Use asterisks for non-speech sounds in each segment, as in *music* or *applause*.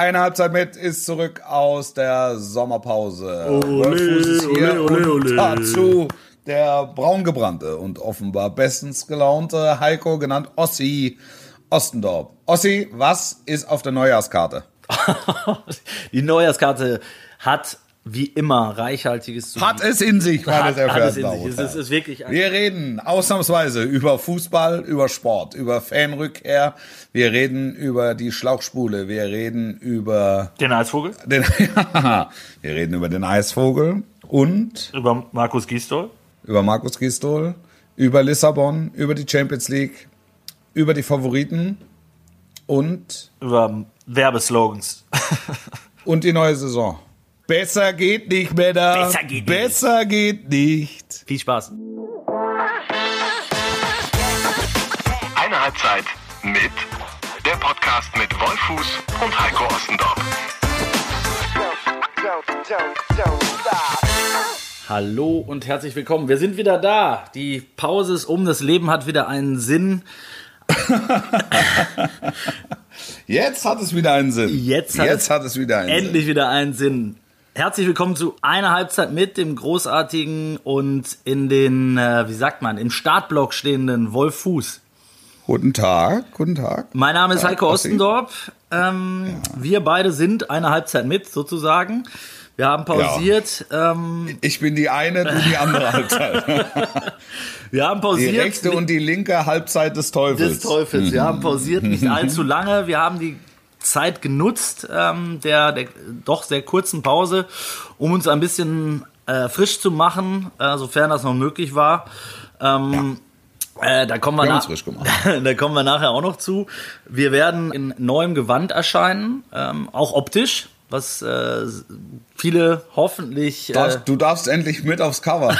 Eine Halbzeit mit ist zurück aus der Sommerpause. Ole, Wolfuß ist hier ole, ole, und ole. dazu der braungebrannte und offenbar bestens gelaunte Heiko, genannt Ossi Ostendorp. Ossi, was ist auf der Neujahrskarte? *laughs* Die Neujahrskarte hat wie immer reichhaltiges zu Hat es in sich, meine Hat- sehr hat es verehrten in Damen sich. und Es ist, Herren. ist wirklich Wir reden ausnahmsweise über Fußball, über Sport, über Fanrückkehr. Wir reden über die Schlauchspule. Wir reden über den Eisvogel den, *laughs* wir reden über den Eisvogel und über Markus Gisdol. über Markus Gistol, über Lissabon, über die Champions League, über die Favoriten und, über Werbeslogans. *laughs* und die neue Saison. Besser geht nicht, Männer. Besser geht nicht. Besser geht nicht. Viel Spaß. Eine Halbzeit mit der Podcast mit Wolfuß und Heiko Ostendorf. Hallo und herzlich willkommen. Wir sind wieder da. Die Pause ist um. Das Leben hat wieder einen Sinn. *laughs* Jetzt hat es wieder einen Sinn. Jetzt hat, Jetzt es, hat es wieder einen Sinn. endlich wieder einen Sinn. Herzlich willkommen zu einer Halbzeit mit dem großartigen und in den, äh, wie sagt man, im Startblock stehenden Wolf Fuß. Guten Tag, guten Tag. Mein Name ist Ja, Heiko Ossi. Ostendorp. Ähm, Wir beide sind eine Halbzeit mit, sozusagen. Wir haben pausiert. Ähm, Ich bin die eine, du die andere Halbzeit. *laughs* wir haben Die pausiert. rechte und die linke Halbzeit des Teufels. des Teufels. Wir haben pausiert nicht *laughs* allzu lange. Wir haben die Zeit genutzt, ähm, der, der doch sehr kurzen Pause, um uns ein bisschen äh, frisch zu machen, äh, sofern das noch möglich war. Ähm, äh, da kommen wir, Wir nach, *laughs* da kommen wir nachher auch noch zu. Wir werden in neuem Gewand erscheinen, ähm, auch optisch, was äh, viele hoffentlich. Äh, Darfst, du darfst endlich mit aufs Cover.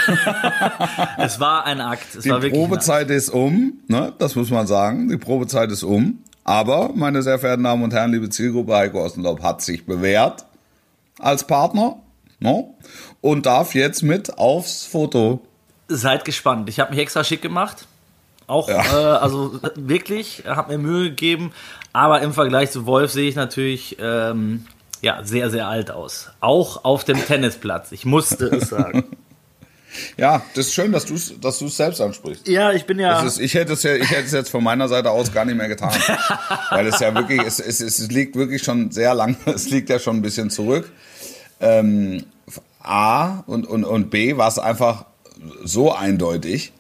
*laughs* es war ein Akt. Es Die war wirklich ein Akt. Probezeit ist um, ne? das muss man sagen. Die Probezeit ist um. Aber, meine sehr verehrten Damen und Herren, liebe Zielgruppe, Heiko Ostendorf hat sich bewährt als Partner ne? und darf jetzt mit aufs Foto. Seid gespannt. Ich habe mich extra schick gemacht. Auch, Ja. äh, also wirklich, habe mir Mühe gegeben. Aber im Vergleich zu Wolf sehe ich natürlich ähm, ja, sehr, sehr alt aus. Auch auf dem Tennisplatz. Ich musste es sagen. *laughs* Ja, das ist schön, dass du es dass du's selbst ansprichst. ja, ich bin ja. Ist, ich, hätte es ja, ich hätte es jetzt von meiner Seite aus gar nicht mehr getan. *laughs* Weil es ja wirklich, es, es, es liegt wirklich schon sehr lang, *laughs* es liegt ja schon ein bisschen zurück. Ähm, A und, und, und B war es einfach so eindeutig,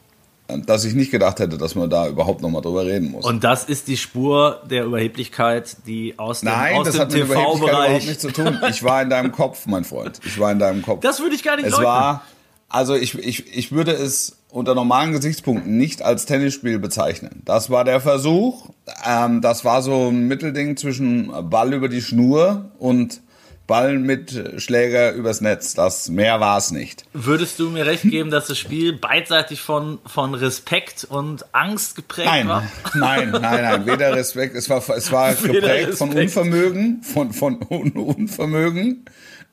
dass ich nicht gedacht hätte, dass man da überhaupt nochmal drüber reden muss. und das ist die Spur der Überheblichkeit, die aus dem, Nein, aus das dem hat mit Überheblichkeit überhaupt TV-Bereich. nichts zu tun. Ich war in deinem Kopf, mein Freund. Ich war in deinem Kopf. Das würde ich gar nicht Es leugnen. war, also ich, ich, ich würde es unter normalen Gesichtspunkten nicht als Tennisspiel bezeichnen. Das war der Versuch. Ähm, das war so ein Mittelding zwischen Ball über die Schnur und Ball mit Schläger übers Netz. Das mehr war es nicht. Würdest du mir recht geben, dass das Spiel beidseitig von, von Respekt und Angst geprägt Nein, war? *laughs* nein, nein, nein. Weder Respekt. Es war, es war *laughs* Weder geprägt von Respekt. Unvermögen, von, von Un Unvermögen.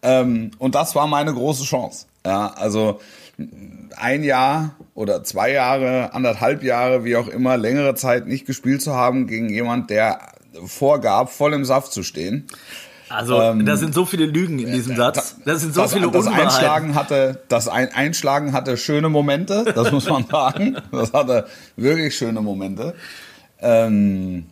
Ähm, und das war meine große Chance. Ja, also ein Jahr oder zwei Jahre, anderthalb Jahre, wie auch immer, längere Zeit nicht gespielt zu haben gegen jemand, der vorgab, voll im Saft zu stehen. Also, da sind so viele Lügen in diesem Satz. Da sind so Ähm, das, viele das Unwahrheiten. Einschlagen hatte, das Ein Einschlagen hatte schöne Momente, das muss man *laughs* sagen. Das hatte wirklich schöne Momente. Ähm,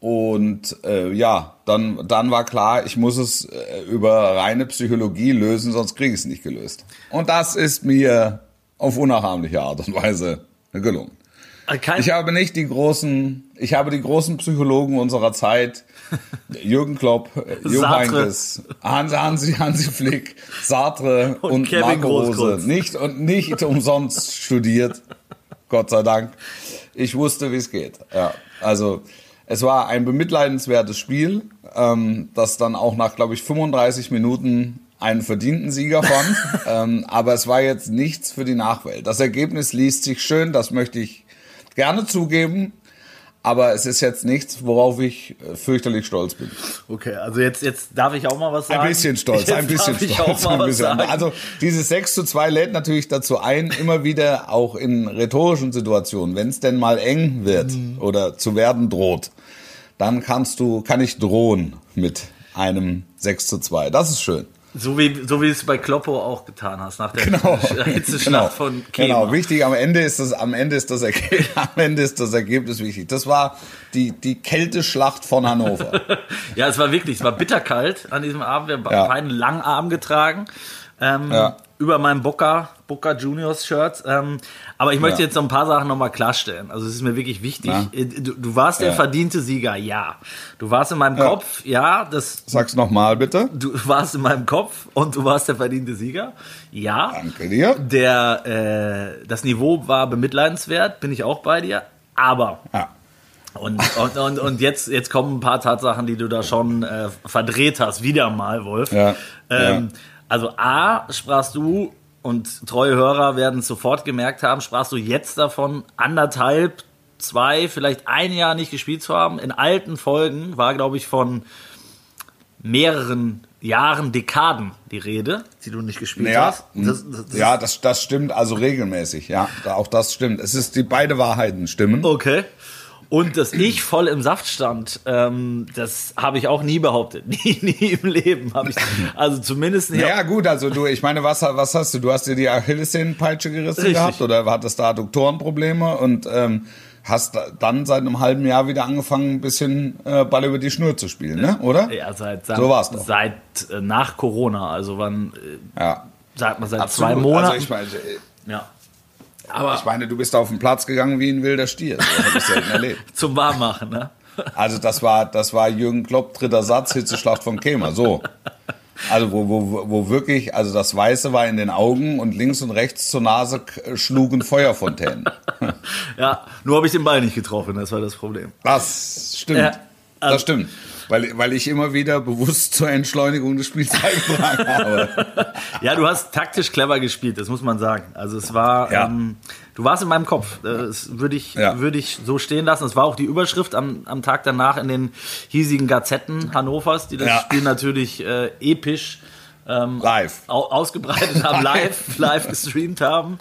und äh, ja, dann, dann war klar, ich muss es äh, über reine Psychologie lösen, sonst kriege ich es nicht gelöst. Und das ist mir auf unnachahmliche Art und Weise gelungen. Äh, Kein, Ich habe nicht die großen, ich habe die großen Psychologen unserer Zeit, Jürgen Klopp, äh, Jo Sartre. Heynckes, Hansi, Hansi, Hansi Flick, Sartre Und und, Kevin Marco Rose nicht und nicht umsonst studiert. Gott sei Dank. Ich wusste, wie es geht. Ja, also es war ein bemitleidenswertes Spiel, ähm, das dann auch nach, glaube ich, 35 Minuten einen verdienten Sieger fand. *laughs* ähm, aber es war jetzt nichts für die Nachwelt. Das Ergebnis liest sich schön, das möchte ich gerne zugeben. Aber es ist jetzt nichts, worauf ich äh, fürchterlich stolz bin. okay, also jetzt, jetzt darf ich auch mal was sagen. Ein bisschen stolz, Jetzt ein bisschen stolz. Ein bisschen. Also dieses 6 zu 2 lädt natürlich dazu ein, immer wieder auch in rhetorischen Situationen, wenn es denn mal eng wird Mhm. oder zu werden droht, dann kannst du, kann ich drohen mit einem 6 zu 2. Das ist schön. So wie, so wie du es bei Kloppo auch getan hast, nach der Genau. *laughs* Hitzeschlacht genau. von Kema. Genau, wichtig, am Ende ist das, am Ende ist das, Ergebnis, *laughs* am Ende ist das Ergebnis wichtig. Das war die, die Kälteschlacht von Hannover. *laughs* Ja, es war wirklich, es war bitterkalt an diesem Abend. Wir haben Ja. beide einen langen Arm getragen. Ähm, Ja. Über meinem Boca, Boca Juniors Shirt. Ähm, aber ich möchte Ja. jetzt noch ein paar Sachen nochmal klarstellen. Also es ist mir wirklich wichtig. Ja. Äh, Du, du warst der Ja. verdiente Sieger, ja. Du warst in meinem Ja. Kopf, ja. Das, Sag's nochmal bitte. du warst in meinem Kopf und du warst der verdiente Sieger, ja. Danke dir. Der, äh, das Niveau war bemitleidenswert, bin ich auch bei dir. Aber Ja. und, und, und, und jetzt, jetzt kommen ein paar Tatsachen, die du da schon äh, verdreht hast, wieder mal, Wolf. Ja, Ähm, Also A, sprachst du, und treue Hörer werden es sofort gemerkt haben, sprachst du jetzt davon, anderthalb, zwei, vielleicht ein Jahr nicht gespielt zu haben. In alten Folgen war, glaube ich, von mehreren Jahren, Dekaden die Rede, die du nicht gespielt Ja, hast. Das, das, das ja das, das stimmt also regelmäßig. Ja, auch das stimmt. Es ist die beide Wahrheiten stimmen. Okay. Und dass ich voll im Saft stand, ähm, das habe ich auch nie behauptet. *laughs* Nie, nie im Leben habe ich. Also zumindest nicht. Ja gut, also du, ich meine, was, was hast du? Du hast dir die Achillessehnenpeitsche gerissen Richtig. gehabt oder hattest da Adduktorenprobleme und ähm, hast da- dann seit einem halben Jahr wieder angefangen, ein bisschen äh, Ball über die Schnur zu spielen, ne? Oder? Ja, seit, seit, So war's doch. seit äh, nach Corona, also wann, äh, Ja. sagt man seit Absolut. zwei Monaten. Also ich meine, ja. Ich meine, du bist auf den Platz gegangen wie ein wilder Stier. Das habe ich selten erlebt. *laughs* Zum Warmmachen, ne? Also das war, das war Jürgen Klopp, dritter Satz, Hitzeschlacht von Kemer. So. Also wo, wo, wo wirklich, also das Weiße war in den Augen und links und rechts zur Nase schlugen Feuerfontänen. *laughs* Ja, nur habe ich den Ball nicht getroffen, das war das Problem. Das stimmt. Ja, also- das stimmt. Weil, weil ich immer wieder bewusst zur Entschleunigung des Spiels *laughs* beigetragen habe. *laughs* Ja, du hast taktisch clever gespielt, das muss man sagen. Also es war, Ja. ähm, du warst in meinem Kopf. Das würde ich, Ja. würde ich so stehen lassen. Das war auch die Überschrift am, am Tag danach in den hiesigen Gazetten Hannovers, die das Ja. Spiel natürlich äh, episch ähm, Live. au ausgebreitet haben, live, live gestreamt haben.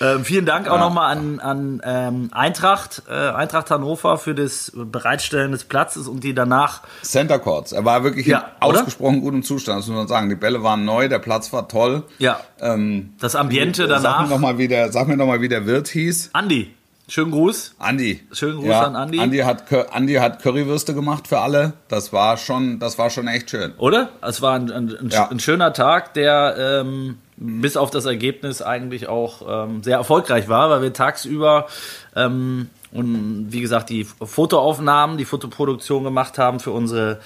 Ähm, vielen Dank auch Ja. nochmal an, an ähm, Eintracht, äh, Eintracht Hannover für das Bereitstellen des Platzes und die danach Center Courts. Er war wirklich Ja, in ausgesprochen gutem Zustand, das muss man sagen. Die Bälle waren neu, der Platz war toll. ja, Ähm, das Ambiente Sag mir danach. noch mal, wie der, sag mir noch mal, wie der Wirt hieß. Andi, schönen Gruß. Andi. Schönen Gruß an Andi. Andi hat, Andi hat Currywürste gemacht für alle. Das war schon, das war schon echt schön. Oder? Es war ein, ein, Ja. ein schöner Tag, der ähm, bis auf das Ergebnis eigentlich auch ähm, sehr erfolgreich war, weil wir tagsüber ähm, und wie gesagt die Fotoaufnahmen, die Fotoproduktion gemacht haben für unsere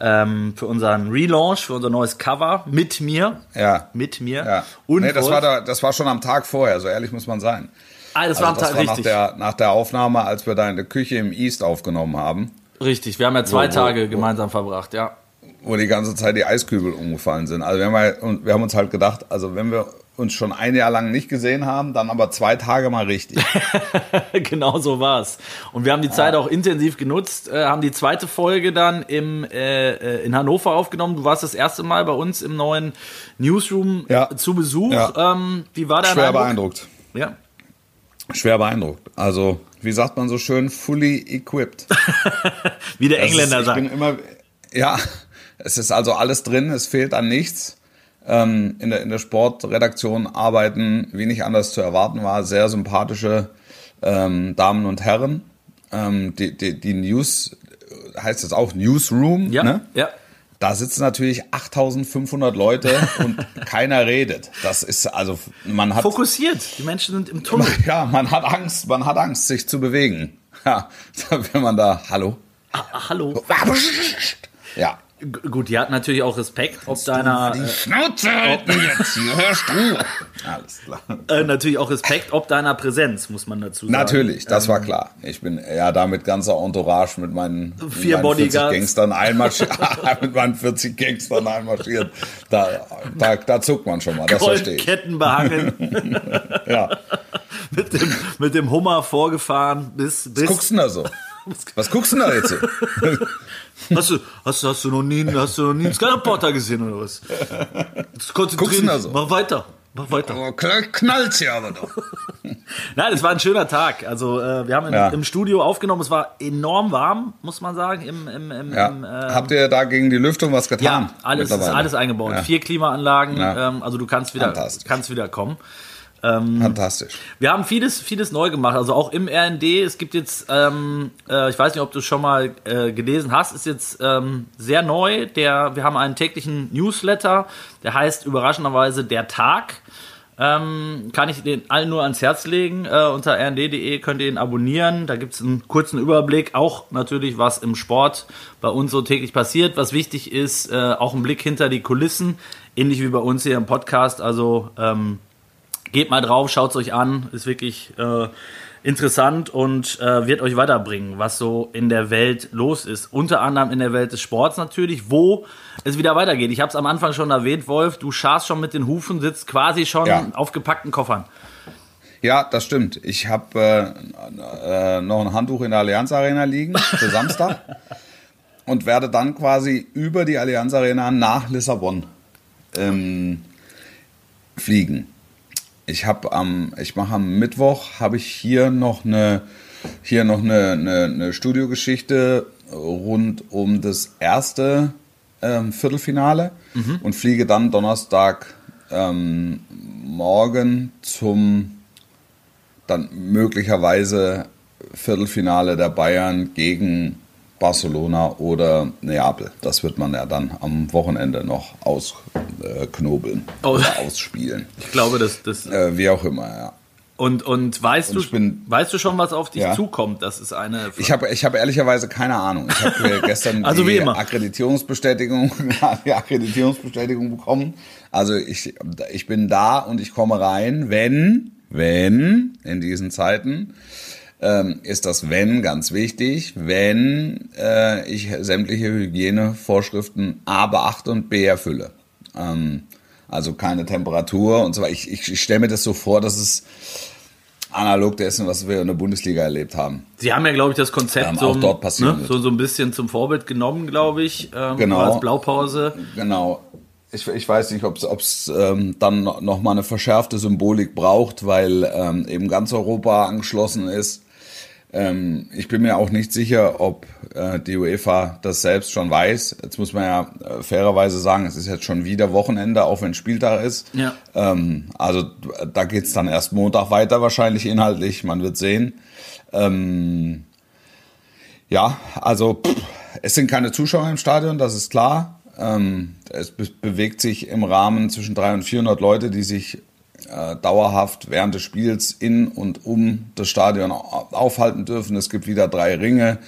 ähm, für unseren Relaunch, für unser neues Cover mit mir, Ja. mit mir Ja. und nee, das war, da, das war schon am Tag vorher, so ehrlich muss man sein. Ah, das Also war das Tag war nach der, nach der Aufnahme, als wir da in der Küche im East aufgenommen haben, richtig. Wir haben ja zwei Wo- Tage wo- gemeinsam verbracht, ja. wo die ganze Zeit die Eiskübel umgefallen sind. Also wir haben, halt- wir haben uns halt gedacht, also wenn wir uns schon ein Jahr lang nicht gesehen haben, dann aber zwei Tage mal richtig. *laughs* genau so war's. Und wir haben die Zeit auch intensiv genutzt, äh, haben die zweite Folge dann im, äh, äh, in Hannover aufgenommen. Du warst das erste Mal bei uns im neuen Newsroom Ja. zu Besuch. Ja. Ähm, wie war dein Schwer Eindruck? beeindruckt. Ja. Schwer beeindruckt. Also, wie sagt man so schön, fully equipped. *laughs* Wie der Das Engländer ist, ich bin sagt. immer, ja, es ist also alles drin, es fehlt an nichts. Ähm, in, der, in der Sportredaktion arbeiten, wie nicht anders zu erwarten war, sehr sympathische ähm, Damen und Herren. Ähm, die, die, die News, heißt es auch Newsroom, Ja, ne? ja. Da sitzen natürlich 8500 Leute *laughs* und keiner redet. Das ist also, man hat, Fokussiert. Die Menschen sind im Tunnel. *laughs* ja, man hat Angst, man hat Angst, sich zu bewegen. Ja, *laughs* wenn man da, hallo? Ah, hallo. Ja. Gut, die hat natürlich auch Respekt, ob deiner, Die Schnauze halten jetzt, hier hörst du. *laughs* Alles klar. äh, natürlich auch Respekt, ob deiner Präsenz, muss man dazu sagen. Natürlich, das war klar. Ich bin ja da mit ganzer Entourage mit meinen, Vier *laughs* *laughs* mit meinen 40 Bodyguards. Gangstern einmarschiert. mit meinen 40 Gangstern einmarschiert. Da, da, da zuckt man schon mal, das verstehe ich. Goldketten behangen, Ja. mit, dem, mit dem Hummer vorgefahren bis, bis Was guckst du denn da so? Was guckst du denn da jetzt so? *laughs* Hast du, hast, hast du noch nie, hast du noch nie einen Sky Reporter gesehen oder was? Jetzt konzentrier Guckst du dich. da so? Mach weiter. Mach weiter. Oh, knall- knallt's ja aber doch. *laughs* Nein, es war ein schöner Tag. Also äh, wir haben in, Ja. im Studio aufgenommen. Es war enorm warm, muss man sagen. Im, im, im, Ja. im, äh, Habt ihr da gegen die Lüftung was getan? ja, alles ist alles eingebaut. Ja. Vier Klimaanlagen. Ähm, also du kannst wieder, kannst wieder kommen. Fantastisch. Wir haben vieles, vieles neu gemacht. Also auch im RND. Es gibt jetzt, ähm, äh, ich weiß nicht, ob du es schon mal äh, gelesen hast, ist jetzt ähm, sehr neu. Der, wir haben einen täglichen Newsletter, der heißt überraschenderweise Der Tag. Ähm, kann ich den allen nur ans Herz legen. Äh, unter rnd.de könnt ihr ihn abonnieren. Da gibt es einen kurzen Überblick. Auch natürlich, was im Sport bei uns so täglich passiert. Was wichtig ist, äh, auch ein Blick hinter die Kulissen. Ähnlich wie bei uns hier im Podcast. Also ähm, Geht mal drauf, schaut es euch an, ist wirklich äh, interessant und äh, wird euch weiterbringen, was so in der Welt los ist. Unter anderem in der Welt des Sports natürlich, wo es wieder weitergeht. Ich habe es am Anfang schon erwähnt, Wolf, du scharst schon mit den Hufen, sitzt quasi schon Ja. auf gepackten Koffern. Ja, das stimmt. Ich habe äh, äh, noch ein Handtuch in der Allianz Arena liegen für Samstag *laughs* und werde dann quasi über die Allianz Arena nach Lissabon ähm, fliegen. Ich habe am, ich mache am Mittwoch habe ich hier noch eine hier noch eine, eine, eine Studiogeschichte rund um das erste ähm, Viertelfinale und fliege dann Donnerstag ähm, morgen zum dann möglicherweise Viertelfinale der Bayern gegen Barcelona oder Neapel. Das wird man ja dann am Wochenende noch ausknobeln Oh. oder ausspielen. Ich glaube, das, das Äh, wie auch immer, ja. und, und weißt Und du, bin- weißt du schon, was auf dich Ja. zukommt? Das ist eine Ich habe ich hab ehrlicherweise keine Ahnung. Ich habe gestern *laughs* Also die immer. Akkreditierungsbestätigung, *laughs* die Akkreditierungsbestätigung bekommen. Also ich, ich bin da und ich komme rein, wenn, wenn in diesen Zeiten ähm, ist das wenn ganz wichtig, wenn äh, ich sämtliche Hygienevorschriften A beachte und B erfülle. Ähm, also keine Temperatur und so weiter. Ich, ich, ich stelle mir das so vor, dass es analog dessen, was wir in der Bundesliga erlebt haben. Sie haben ja, glaube ich, das Konzept Ähm, so, ne, so, so ein bisschen zum Vorbild genommen, glaube ich, ähm, Genau. als Blaupause. Genau. Ich, ich weiß nicht, ob es ähm, dann noch mal eine verschärfte Symbolik braucht, weil ähm, eben ganz Europa angeschlossen ist. Ähm, ich bin mir auch nicht sicher, ob äh, die UEFA das selbst schon weiß. Jetzt muss man ja äh, fairerweise sagen, es ist jetzt schon wieder Wochenende, auch wenn Spieltag ist. Ja. Ähm, also da geht's dann erst Montag weiter wahrscheinlich inhaltlich, man wird sehen. Ähm, ja, also pff, es sind keine Zuschauer im Stadion, das ist klar. Ähm, es be bewegt sich im Rahmen zwischen 300 und 400 Leute, die sich äh, dauerhaft während des Spiels in und um das Stadion au- aufhalten dürfen. Es gibt wieder drei Ringe.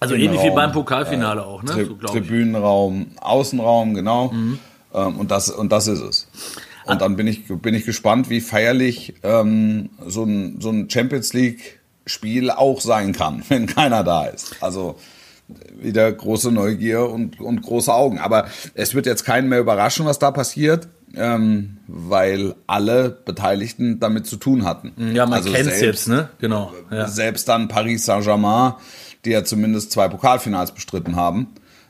Also ähnlich wie beim Pokalfinale auch, ne? Tri So. Mhm. Tribünenraum, Außenraum, genau. Ähm, und, das, und das ist es. Und dann bin ich, bin ich gespannt, wie feierlich ähm, so, ein, so ein Champions League-Spiel auch sein kann, *laughs* wenn keiner da ist. Also wieder große Neugier und, und große Augen. Aber es wird jetzt keinen mehr überraschen, was da passiert, ähm, weil alle Beteiligten damit zu tun hatten. Ja, man Also kennt's selbst- jetzt, ne? Genau. Ja. selbst dann Paris Saint-Germain, die ja zumindest zwei Pokalfinals bestritten haben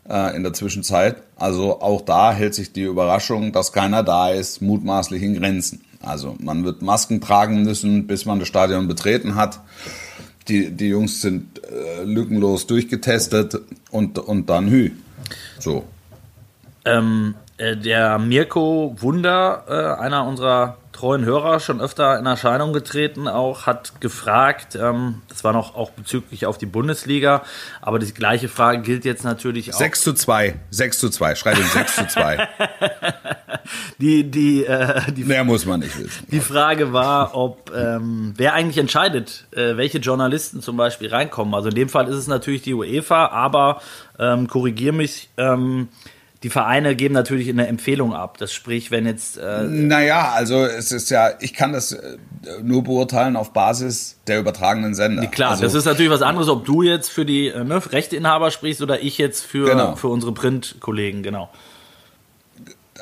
äh, in der Zwischenzeit. Also auch da hält sich die Überraschung, dass keiner da ist, mutmaßlich in Grenzen. Also man wird Masken tragen müssen, bis man das Stadion betreten hat. Die, die Jungs sind äh, lückenlos durchgetestet und, und dann hü. So. Ähm, äh, der Mirko Wunder, äh, einer unserer treuen Hörer, schon öfter in Erscheinung getreten, auch hat gefragt, ähm, das war noch auch bezüglich auf die Bundesliga, aber die gleiche Frage gilt jetzt natürlich auch. 6 zu 2. 6 zu 2. Schreib ihm 6 zu 2. *laughs* Die, die, äh, die, Mehr muss man nicht wissen. die Frage war, ob ähm, wer eigentlich entscheidet, äh, welche Journalisten zum Beispiel reinkommen. Also in dem Fall ist es natürlich die UEFA, aber ähm, korrigier mich. Ähm, die Vereine geben natürlich eine Empfehlung ab. Das sprich, wenn jetzt äh, Naja, also es ist ja, ich kann das äh, nur beurteilen auf Basis der übertragenen Sender. Klar, also, das ist natürlich was anderes, ob du jetzt für die äh, ne, Rechteinhaber sprichst oder ich jetzt für, Genau. für unsere Printkollegen, genau.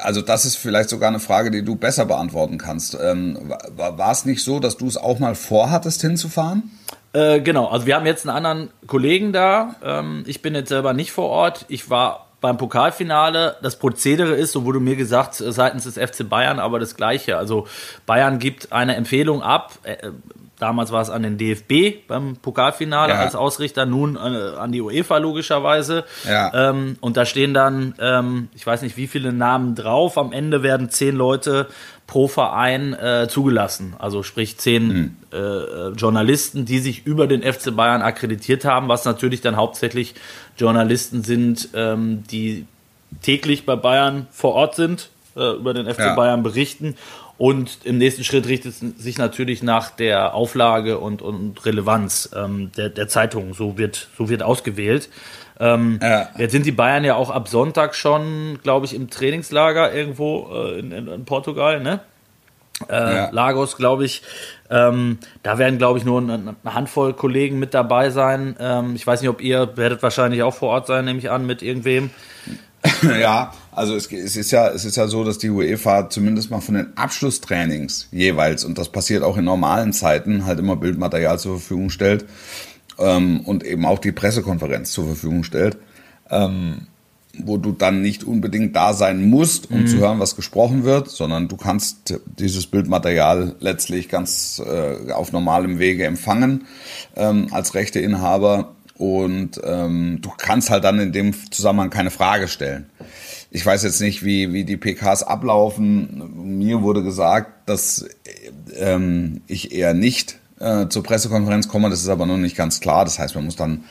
also das ist vielleicht sogar eine Frage, die du besser beantworten kannst. Ähm, war, war es nicht so, dass du es auch mal vorhattest, hinzufahren? Äh, genau, also wir haben jetzt einen anderen Kollegen da. Ähm, ich bin jetzt selber nicht vor Ort. Ich war beim Pokalfinale. Das Prozedere ist, so wurde mir gesagt, seitens des FC Bayern aber das gleiche. Also Bayern gibt eine Empfehlung ab. Äh, damals war es an den DFB beim Pokalfinale Ja. als Ausrichter, nun äh, an die UEFA logischerweise. Ja. Ähm, und da stehen dann, ähm, ich weiß nicht wie viele Namen drauf, am Ende werden zehn Leute pro Verein äh, zugelassen. Also sprich zehn äh, äh, Journalisten, die sich über den FC Bayern akkreditiert haben, was natürlich dann hauptsächlich Journalisten sind, ähm, die täglich bei Bayern vor Ort sind, äh, über den FC Ja. Bayern berichten. Und im nächsten Schritt richtet es sich natürlich nach der Auflage und, und Relevanz ähm, der, der Zeitung. So wird, so wird ausgewählt. Ähm, Ja. Jetzt sind die Bayern ja auch ab Sonntag schon, glaube ich, im Trainingslager irgendwo äh, in, in, Portugal, ne? Äh, Ja. Lagos, glaube ich. Ähm, da werden, glaube ich, nur eine, eine Handvoll Kollegen mit dabei sein. Ähm, ich weiß nicht, ob ihr werdet wahrscheinlich auch vor Ort sein, nehme ich an, mit irgendwem. *laughs* Ja, also es, es, ist ja, es ist ja so, dass die UEFA zumindest mal von den Abschlusstrainings jeweils, und das passiert auch in normalen Zeiten, halt immer Bildmaterial zur Verfügung stellt ähm, und eben auch die Pressekonferenz zur Verfügung stellt, ähm, wo du dann nicht unbedingt da sein musst, um zu hören, was gesprochen wird, sondern du kannst dieses Bildmaterial letztlich ganz äh, auf normalem Wege empfangen ähm, als Rechteinhaber und ähm, du kannst halt dann in dem Zusammenhang keine Frage stellen. Ich weiß jetzt nicht, wie, wie die PKs ablaufen. Mir wurde gesagt, dass ähm, ich eher nicht äh, zur Pressekonferenz komme. Das ist aber noch nicht ganz klar. Das heißt, man muss dann,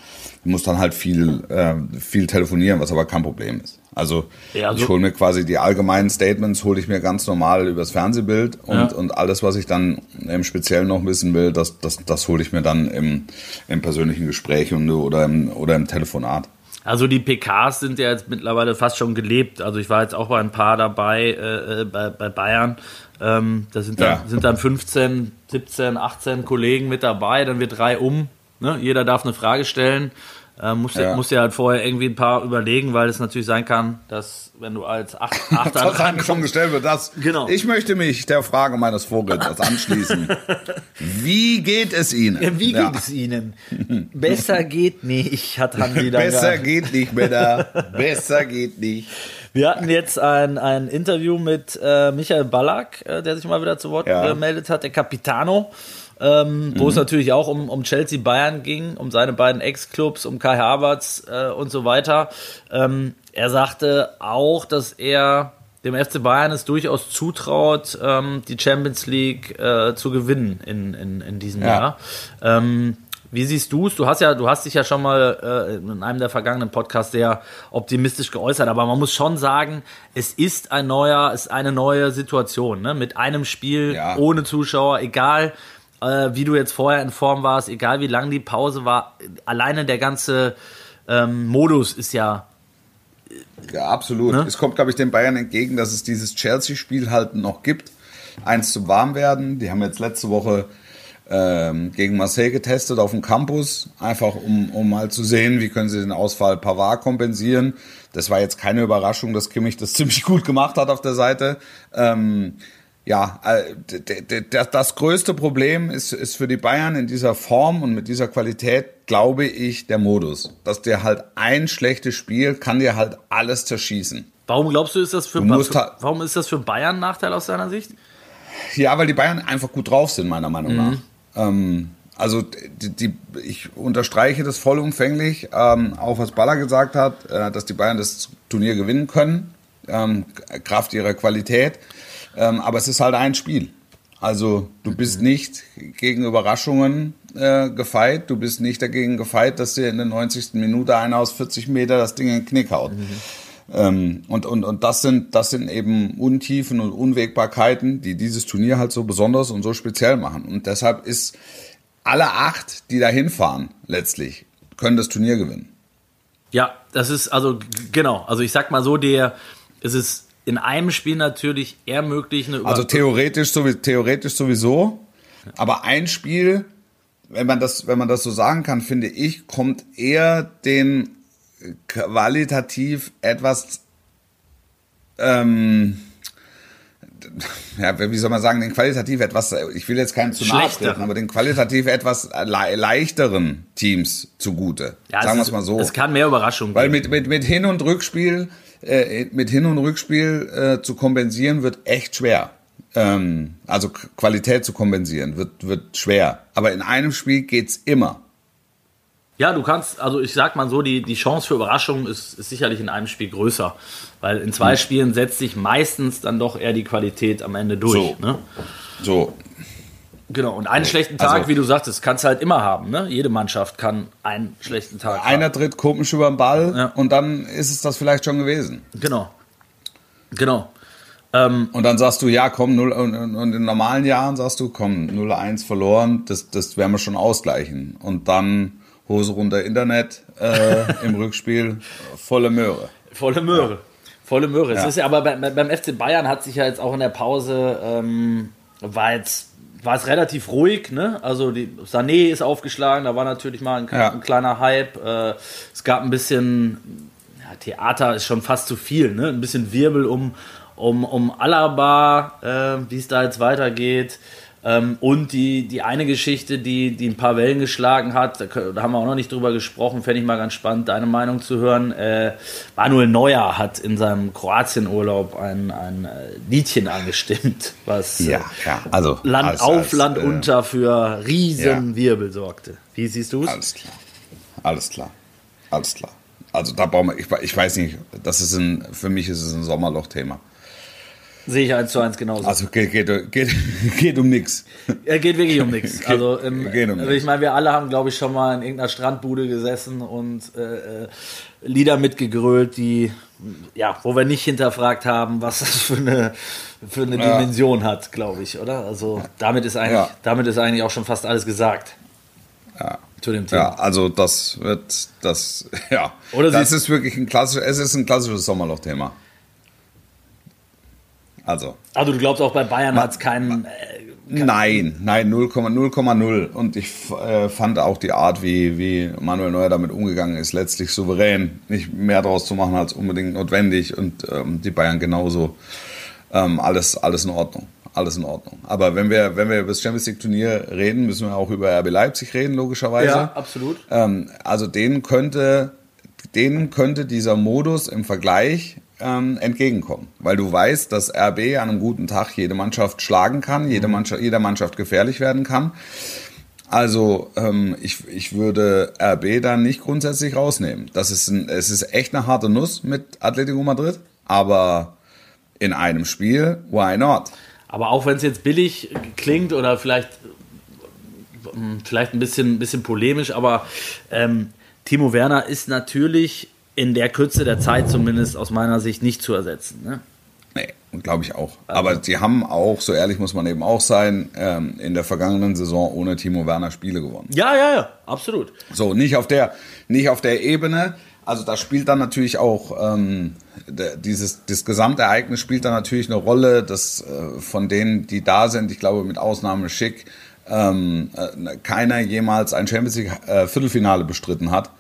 muss dann halt viel, äh, viel telefonieren, was aber kein Problem ist. Also, Ja, also- ich hole mir quasi die allgemeinen Statements, hole ich mir ganz normal übers Fernsehbild und, Ja. und alles, was ich dann im Speziellen noch wissen will, das, das, das hole ich mir dann im, im persönlichen Gespräch und, oder, im, oder im Telefonat. Also die PKs sind ja jetzt mittlerweile fast schon gelebt. Also ich war jetzt auch bei ein paar dabei äh, äh, bei, bei Bayern. Ähm, da sind dann, Ja. sind dann 15, 17, 18 Kollegen mit dabei. Dann wird drei um. Ne? Jeder darf eine Frage stellen. Äh, muss, ja. Ja. muss ja halt vorher irgendwie ein paar überlegen, weil es natürlich sein kann, dass wenn du als Acht, *laughs* Achter Das schon gestellt wird, das. Genau. Ich möchte mich der Frage meines Vorredners *laughs* anschließen. Wie geht es Ihnen? Wie geht Ja. es Ihnen? Besser geht nicht, hat Hansi dann Besser gesagt. geht nicht, Männer. Besser geht nicht. Wir hatten jetzt ein, ein Interview mit äh, Michael Ballack, äh, der sich mal wieder zu Wort Ja. gemeldet hat, der Capitano, ähm, wo es natürlich auch um, um Chelsea Bayern ging, um seine beiden Ex-Clubs, um Kai Havertz äh, und so weiter. Ähm, er sagte auch, dass er dem FC Bayern es durchaus zutraut, ähm, die Champions League äh, zu gewinnen in, in, in diesem Ja. Jahr. Ähm, wie siehst du es? Du hast ja, du hast dich ja schon mal äh, in einem der vergangenen Podcasts sehr optimistisch geäußert, aber man muss schon sagen, es ist ein neuer, es ist eine neue Situation, ne? Mit einem Spiel Ja. ohne Zuschauer, egal äh, wie du jetzt vorher in Form warst, egal wie lang die Pause war, alleine der ganze ähm, Modus ist ja Ja, absolut. Ne? Es kommt, glaube ich, den Bayern entgegen, dass es dieses Chelsea-Spiel halt noch gibt. Eins zum Warmwerden. Die haben jetzt letzte Woche ähm, gegen Marseille getestet auf dem Campus, einfach um, um mal zu sehen, wie können sie den Ausfall Pavard kompensieren. Das war jetzt keine Überraschung, dass Kimmich das *laughs* ziemlich gut gemacht hat auf der Seite. Ähm, ja, äh, das größte Problem ist, ist für die Bayern in dieser Form und mit dieser Qualität, glaube ich, der Modus. Dass dir halt ein schlechtes Spiel kann dir halt alles zerschießen. Warum glaubst du, ist das für, Du für halt- warum ist das für Bayern ein Nachteil aus deiner Sicht? Ja, weil die Bayern einfach gut drauf sind, meiner Meinung nach. Ähm, also die, die, ich unterstreiche das vollumfänglich, ähm, auch was Baller gesagt hat, äh, dass die Bayern das Turnier gewinnen können, ähm, Kraft ihrer Qualität. Ähm, aber es ist halt ein Spiel. Also du bist nicht gegen Überraschungen äh, gefeit, du bist nicht dagegen gefeit, dass dir in der 90. Minute einer aus 40 Meter das Ding in den Knick haut. Ähm, und, und, und das sind, das sind eben Untiefen und Unwägbarkeiten, die dieses Turnier halt so besonders und so speziell machen. Und deshalb ist alle acht, die da hinfahren, letztlich, können das Turnier gewinnen. Ja, das ist also genau. Also ich sag mal so, der es ist in einem Spiel natürlich eher möglich eine Über Also theoretisch, sowie, theoretisch sowieso. Aber ein Spiel, wenn man das, wenn man das so sagen kann, finde ich, kommt eher den qualitativ etwas, ähm, ja, wie soll man sagen, den qualitativ etwas, ich will jetzt keinen zu nahe treten, aber den qualitativ etwas le leichteren Teams zugute. ja, sagen wir es mal so. Es kann mehr Überraschung Weil geben. mit, mit, mit Hin- und Rückspiel, äh, mit Hin- und Rückspiel äh, zu kompensieren, wird echt schwer. ähm, also Qualität zu kompensieren, wird, wird schwer. Aber in einem Spiel geht's immer. Ja, du kannst, also ich sag mal so, die, die Chance für Überraschungen ist, ist sicherlich in einem Spiel größer. Weil in zwei Spielen setzt sich meistens dann doch eher die Qualität am Ende durch. So. Ne? So, Genau, und einen schlechten Tag, Also- wie du sagtest, kannst du halt immer haben. Ne? Jede Mannschaft kann einen schlechten Tag einer haben. tritt komisch über den Ball Ja. und dann ist es das vielleicht schon gewesen. Genau. Genau. Ähm, Und dann sagst du, ja, komm, 0, und, und in normalen Jahren sagst du, komm, 0-1 verloren, das, das werden wir schon ausgleichen. Und dann Hose runter Internet äh, im *laughs* Rückspiel, volle Möhre. Volle Möhre. Volle Möhre. Es Ja. ist ja aber bei, bei- beim FC Bayern hat sich ja jetzt auch in der Pause, ähm, war jetzt war es relativ ruhig, ne? Also die Sané ist aufgeschlagen, da war natürlich mal ein, Ja. ein kleiner Hype. Äh, es gab ein bisschen ja, Theater ist schon fast zu viel, ne? Ein bisschen Wirbel um um um Alaba, äh, wie es da jetzt weitergeht. Ähm, und die, die eine Geschichte, die, die ein paar Wellen geschlagen hat, da, da haben wir auch noch nicht drüber gesprochen, fände ich mal ganz spannend, deine Meinung zu hören. Äh, Manuel Neuer hat in seinem Kroatienurlaub ein, ein äh, Liedchen angestimmt, was äh, ja. Also, Land als- auf, als, Land äh, unter für riesen ja. Sorgte. Wie siehst du es? Alles klar. Alles klar. Alles klar. Also da brauchen wir, ich, ich weiß nicht, das ist ein, für mich ist es ein Sommerloch-Thema. Sehe ich eins zu eins genauso. Also geht, geht, geht, geht um nichts. Er geht wirklich um nichts. Also, ähm, Geht um also ich meine, wir alle haben, glaube ich, schon mal in irgendeiner Strandbude gesessen und äh, äh, Lieder mitgegrölt, die, ja, wo wir nicht hinterfragt haben, was das für eine, für eine Ja. Dimension hat, glaube ich, oder? Also damit ist eigentlich, Ja. damit ist eigentlich auch schon fast alles gesagt Ja. zu dem Thema. Ja, also das wird, das, *laughs* ja. Oder das ist wirklich ein klassisches, es ist ein klassisches Sommerloch-Thema. Also, Also du glaubst auch bei Bayern hat es keinen. Äh, nein, nein, 0,0,0. Und ich äh, fand auch die Art, wie, wie Manuel Neuer damit umgegangen ist, letztlich souverän, nicht mehr daraus zu machen als unbedingt notwendig. Und ähm, die Bayern genauso. Ähm, alles, alles in Ordnung. Alles in Ordnung. Aber wenn wir, wenn wir über das Champions League Turnier reden, müssen wir auch über RB Leipzig reden, logischerweise. ja, absolut. Ähm, also denen könnte, denen könnte dieser Modus im Vergleich ähm, entgegenkommen. Weil du weißt, dass RB an einem guten Tag jede Mannschaft schlagen kann, jede Mannschaft, jeder Mannschaft gefährlich werden kann. Also ähm, ich, ich würde RB dann nicht grundsätzlich rausnehmen. Das ist ein, es ist echt eine harte Nuss mit Atletico Madrid, aber in einem Spiel, why not? Aber auch wenn es jetzt billig klingt oder vielleicht, vielleicht ein bisschen, bisschen polemisch, aber ähm, Timo Werner ist natürlich in der Kürze der Zeit zumindest aus meiner Sicht nicht zu ersetzen. Ne? Nee, glaube ich auch. Aber sie haben auch, so ehrlich muss man eben auch sein, ähm, in der vergangenen Saison ohne Timo Werner Spiele gewonnen. Ja, ja, ja, absolut. So, nicht auf der, nicht auf der Ebene. Also da spielt dann natürlich auch ähm, dieses das Gesamtereignis spielt dann natürlich eine Rolle, dass äh, von denen, die da sind, ich glaube mit Ausnahme Schick, ähm, äh, keiner jemals ein Champions League äh, Viertelfinale bestritten hat.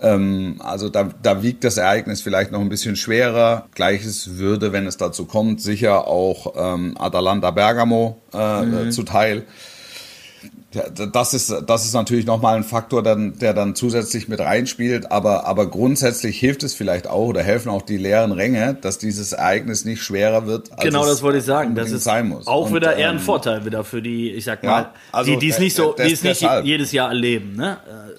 Ähm, also da, da wiegt das Ereignis vielleicht noch ein bisschen schwerer. Gleiches würde, wenn es dazu kommt, sicher auch ähm, Atalanta Bergamo äh, äh, zuteil. Ja, das ist, das ist natürlich nochmal ein Faktor, dann, der dann zusätzlich mit reinspielt, aber, aber grundsätzlich hilft es vielleicht auch oder helfen auch die leeren Ränge, dass dieses Ereignis nicht schwerer wird. Als Genau, das wollte ich sagen. Das ist sein muss. auch Und, wieder eher ein ähm, Vorteil wieder für die, ich sag Ja, mal, also, die, die es nicht so, äh, die es nicht deshalb. jedes Jahr erleben. Ne?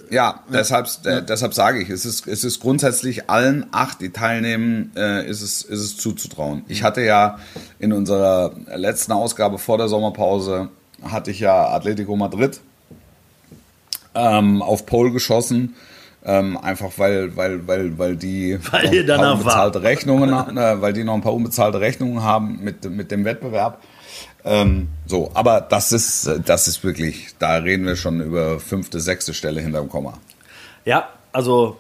Äh, Ja, deshalb, äh, deshalb sage ich, es ist, es ist grundsätzlich allen acht, die teilnehmen, äh, ist, es, ist es zuzutrauen. Ich hatte ja in unserer letzten Ausgabe vor der Sommerpause, hatte ich ja Atletico Madrid ähm, auf Pole geschossen. Ähm, einfach weil, weil, weil, weil die Weil noch ihr ein paar danach unbezahlte Rechnungen, äh, weil die noch ein paar unbezahlte Rechnungen haben mit, mit dem Wettbewerb. Ähm, so, aber das ist, das ist wirklich, da reden wir schon über fünfte, sechste Stelle hinterm Komma. Ja, also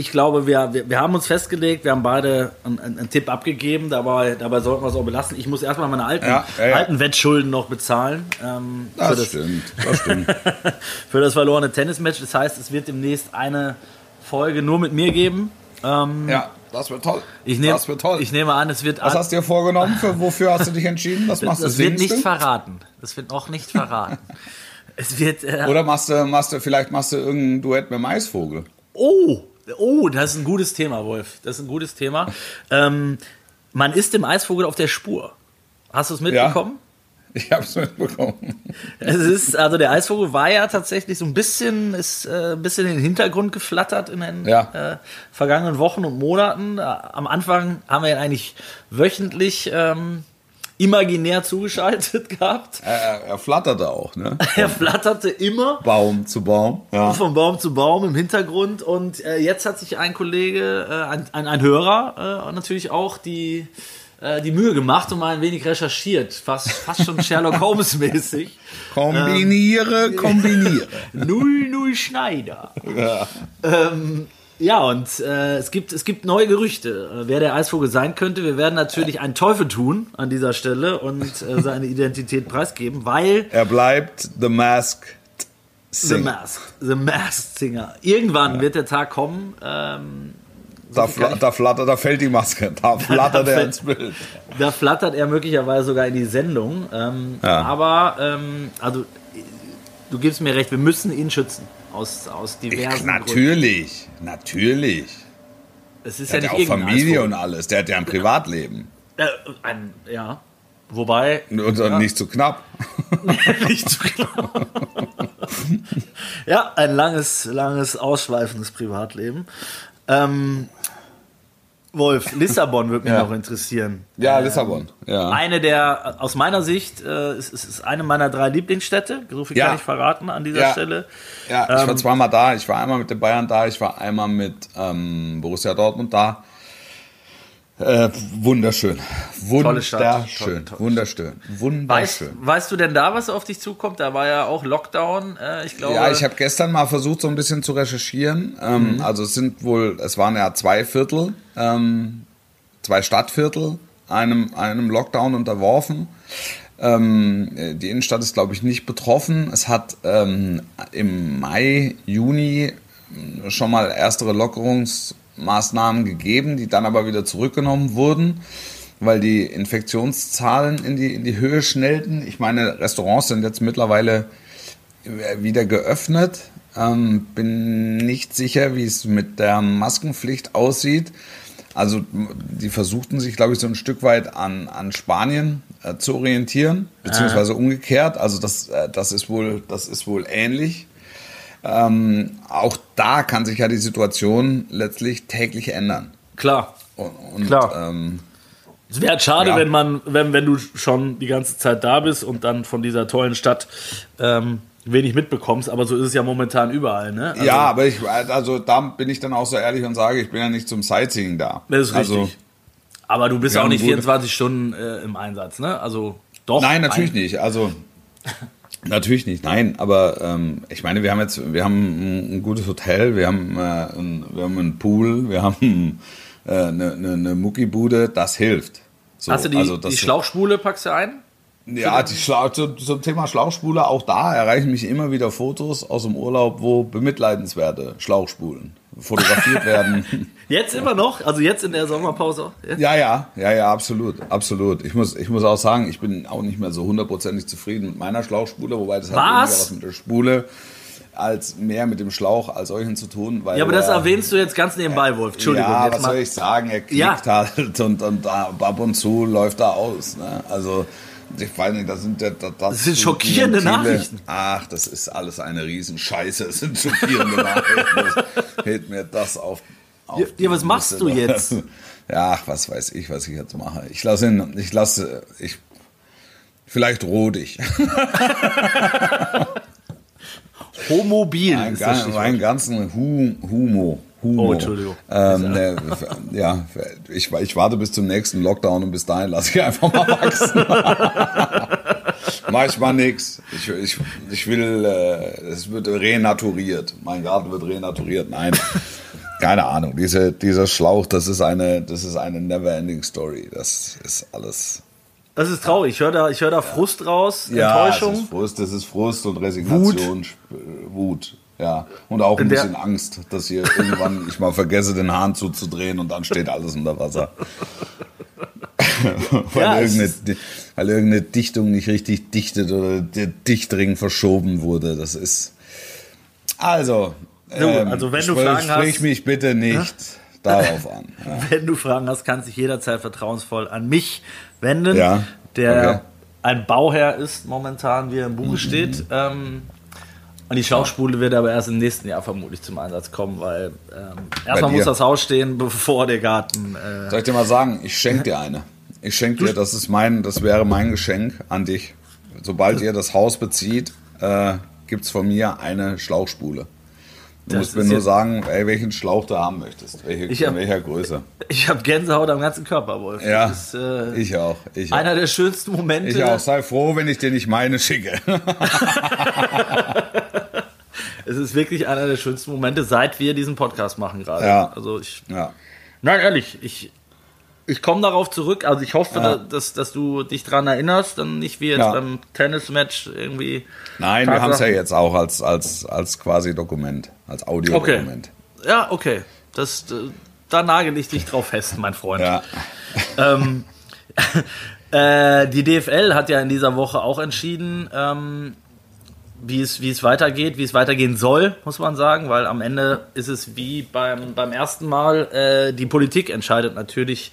ich glaube, wir, wir, wir haben uns festgelegt, wir haben beide einen, einen, Tipp abgegeben, dabei, dabei sollten wir es auch belassen. Ich muss erstmal meine alten, Ja, ja, ja. alten Wettschulden noch bezahlen. Ähm, Das, für, das, stimmt, das stimmt. *laughs* für das verlorene Tennismatch. Das heißt, es wird demnächst eine Folge nur mit mir geben. Ähm, ja, das wird toll. ich, nehm, das wird toll. ich nehme an, es wird Was hast du dir vorgenommen? Für, wofür hast du dich entschieden? Was *laughs* machst das du? wird Singst nicht verraten. Das wird noch nicht verraten. *laughs* es wird. Äh, Oder machst du, machst du, vielleicht machst du irgendein Duett mit dem Eisvogel? Oh, oh, das ist ein gutes Thema, Wolf. Das ist ein gutes Thema. Ähm, man ist dem Eisvogel auf der Spur. Hast du es mitbekommen? Ich habe es mitbekommen. Es ist, also der Eisvogel war ja tatsächlich so ein bisschen, ist äh, ein bisschen in den Hintergrund geflattert in den Ja. äh, vergangenen Wochen und Monaten. Am Anfang haben wir ihn eigentlich wöchentlich ähm, imaginär zugeschaltet *laughs* gehabt. Er, er flatterte auch, ne? *laughs* Er flatterte immer Baum zu Baum. Ja. von Baum zu Baum im Hintergrund und äh, jetzt hat sich ein Kollege, äh, ein, ein, ein Hörer äh, natürlich auch die, äh, die Mühe gemacht und mal ein wenig recherchiert, fast, fast schon Sherlock *laughs* Holmes mäßig. Kombiniere, kombiniere. 00 Schneider. Ja. Ähm, ja, und äh, es, gibt, es gibt neue Gerüchte, äh, wer der Eisvogel sein könnte. Wir werden natürlich einen Teufel tun an dieser Stelle und äh, seine Identität preisgeben, weil Er bleibt The Masked The Singer. Masked, The Masked Singer. Irgendwann wird der Tag kommen, ähm, Da, fla da flattert, da fällt die Maske, *laughs* da flattert er fällt- ins Bild. da flattert er möglicherweise sogar in die Sendung. Ähm, Ja. Aber, ähm, also, du gibst mir recht, wir müssen ihn schützen. Aus, aus diversen Gründen. Natürlich, natürlich. Es ist Der ja hat ja auch Familie und alles. Der hat ja ein Privatleben. Äh, ein, ja. Wobei. Und dann nicht zu knapp. *laughs* nicht zu klar. *laughs* ja, ein langes, langes, ausschweifendes Privatleben. Ähm, Wolf, Lissabon würde mich Ja. noch interessieren. Ja, Lissabon. Ja. Eine der, aus meiner Sicht, äh, ist, ist, eine meiner drei Lieblingsstädte. So viel Ja. kann ich verraten an dieser Ja. Stelle. Ja, ich war Ähm, zweimal da. Ich war einmal mit den Bayern da. Ich war einmal mit ähm, Borussia Dortmund da. Äh, wunderschön. Tolle Stadt. Wunderschön. Tolle, tolle Wunderschön. Weißt, Wunderschön. weißt du denn da, was auf dich zukommt? Da war ja auch Lockdown. Äh, ich glaube. Ja, ich habe gestern mal versucht, so ein bisschen zu recherchieren. Ähm, Mhm. Also es sind wohl, es waren ja zwei Viertel, ähm, zwei Stadtviertel einem, einem Lockdown unterworfen. Ähm, äh, die Innenstadt ist, glaube ich, nicht betroffen. Es hat ähm, im Mai, Juni schon mal erstere Lockerungsmaßnahmen gegeben, die dann aber wieder zurückgenommen wurden, weil die Infektionszahlen in die, in die Höhe schnellten. Ich meine, Restaurants sind jetzt mittlerweile wieder geöffnet. Ähm, bin nicht sicher, wie es mit der Maskenpflicht aussieht. Also die versuchten sich, glaube ich, so ein Stück weit an, an Spanien äh, zu orientieren, beziehungsweise umgekehrt. Also das, äh, das, ist, wohl, das ist wohl ähnlich. Ähm, auch da kann sich ja die Situation letztlich täglich ändern. Klar. Und, und, Klar. Ähm, Es wäre halt schade, Ja. wenn man, wenn, wenn du schon die ganze Zeit da bist und dann von dieser tollen Stadt ähm, wenig mitbekommst, aber so ist es ja momentan überall, ne? Also, ja, aber ich, also da bin ich dann auch so ehrlich und sage, ich bin ja nicht zum Sightseeing da. Das ist richtig. Also, Aber du bist auch nicht gute- 24 Stunden äh, im Einsatz, ne? Also doch. Nein, natürlich ein- nicht. Also *laughs* natürlich nicht. Nein, aber ähm, ich meine, wir haben jetzt, wir haben ein, gutes Hotel, wir haben, äh, ein, wir haben einen Pool, wir haben äh, eine, eine, eine Muckibude. Das hilft. So, Hast du die, also die Schlauchspule, packst du ein? Ja, die Schlau zu, zum Thema Schlauchspule, auch da erreichen mich immer wieder Fotos aus dem Urlaub, wo bemitleidenswerte Schlauchspulen fotografiert werden. *laughs* Jetzt immer noch? Also jetzt in der Sommerpause? Ja. Ja, ja, ja, absolut, absolut. Ich muss, ich muss auch sagen, ich bin auch nicht mehr so hundertprozentig zufrieden mit meiner Schlauchspule, wobei das hat Was? weniger was mit der Spule als mehr mit dem Schlauch als solchen zu tun. Weil Ja, aber das er- erwähnst du jetzt ganz nebenbei, Wolf. Entschuldigung. Ja, was mal. soll ich sagen? Er klickt Ja. halt und, und ab und zu läuft er aus. Ne? Also ich weiß nicht, das sind, das, das, Das sind schockierende Nachrichten. Ach, das ist alles eine Riesenscheiße. Es sind schockierende Nachrichten. Das hält mir das auf. auf Ja, was machst Liste. du jetzt? *laughs* Ja, ach, was weiß ich, was ich jetzt mache. Ich lasse ihn, ich lasse, ich, vielleicht roh dich. *laughs* Homobil Mein, ist das meinen ganzen Hu Humo. Humo. Oh, Entschuldigung. Ähm, ne, ja, ich, ich warte bis zum nächsten Lockdown und bis dahin lasse ich einfach mal wachsen. *laughs* Mach ich mal nix. Ich, ich, ich will, äh, es wird renaturiert. Mein Garten wird renaturiert. Nein. Keine Ahnung. Diese, dieser Schlauch, das ist eine, das ist eine never-ending Story. Das ist alles. Das ist traurig. Ich höre da, ich hör da Frust raus, Ja, Enttäuschung. ist Frust, das ist Frust und Resignation, Wut. Wut. Ja, und auch ein In der- bisschen Angst, dass hier irgendwann ich mal vergesse, den Hahn zuzudrehen und dann steht alles unter Wasser. *laughs* weil, Ja, irgendeine, weil irgendeine Dichtung nicht richtig dichtet oder der Dichtring verschoben wurde. Das ist. Also, So, ähm, also wenn du sprich, Fragen sprich hast- mich bitte nicht *laughs* darauf an. Ja. Wenn du Fragen hast, kannst du dich jederzeit vertrauensvoll an mich wenden. Ja. der Okay. ein Bauherr ist momentan, wie er im Buche steht. Ähm, und die Schauspule wird aber erst im nächsten Jahr vermutlich zum Einsatz kommen, weil ähm, erstmal muss das Haus stehen, *laughs* bevor der Garten. Äh, Soll ich dir mal sagen, ich schenke dir eine. Ich schenke dir, das ist mein, das wäre mein Geschenk an dich. Sobald ihr das Haus bezieht, äh, gibt es von mir eine Schlauchspule. Du Das musst mir nur sagen, ey, welchen Schlauch du haben möchtest. Welche, hab- in welcher Größe. ich habe Gänsehaut am ganzen Körper, Wolf. Ja, Das ist äh, ich auch. Ich auch. einer der schönsten Momente. Ich auch. Sei froh, wenn ich dir nicht meine schicke. *laughs* Es ist wirklich einer der schönsten Momente, seit wir diesen Podcast machen gerade. Ja. Also ich. ja. Nein, ehrlich, ich, ich komme darauf zurück. Also ich hoffe, Ja. dass, dass du dich dran erinnerst, dann nicht wie jetzt Ja. beim Tennismatch irgendwie. Nein, wir haben es ja jetzt auch als, als, als quasi Dokument, als Audiodokument. Ja, okay. Das, da nagel ich dich drauf fest, mein Freund. Ja. *laughs* Ähm, *laughs* äh, die DFL hat ja in dieser Woche auch entschieden, ähm, wie, es, wie es weitergeht, wie es weitergehen soll, muss man sagen, weil am Ende ist es wie beim, beim ersten Mal, äh, die Politik entscheidet natürlich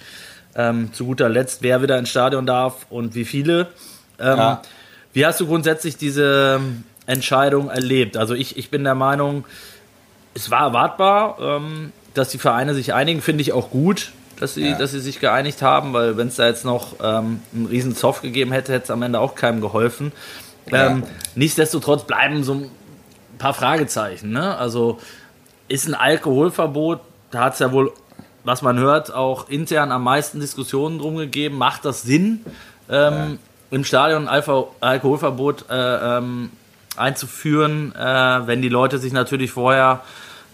ähm, zu guter Letzt, wer wieder ins Stadion darf und wie viele. Ähm, Ja. Wie hast du grundsätzlich diese Entscheidung erlebt? Also ich, ich bin der Meinung, es war erwartbar, ähm, dass die Vereine sich einigen, finde ich auch gut, dass sie, Ja. dass sie sich geeinigt haben, weil wenn es da jetzt noch ähm, einen riesen Zoff gegeben hätte, hätte es am Ende auch keinem geholfen. Ähm, nichtsdestotrotz bleiben so ein paar Fragezeichen. Ne? Also ist ein Alkoholverbot, da hat es ja wohl, was man hört, auch intern am meisten Diskussionen drum gegeben. Macht das Sinn, ähm, im Stadion ein Alkoholverbot äh, ähm, einzuführen, äh, wenn die Leute sich natürlich vorher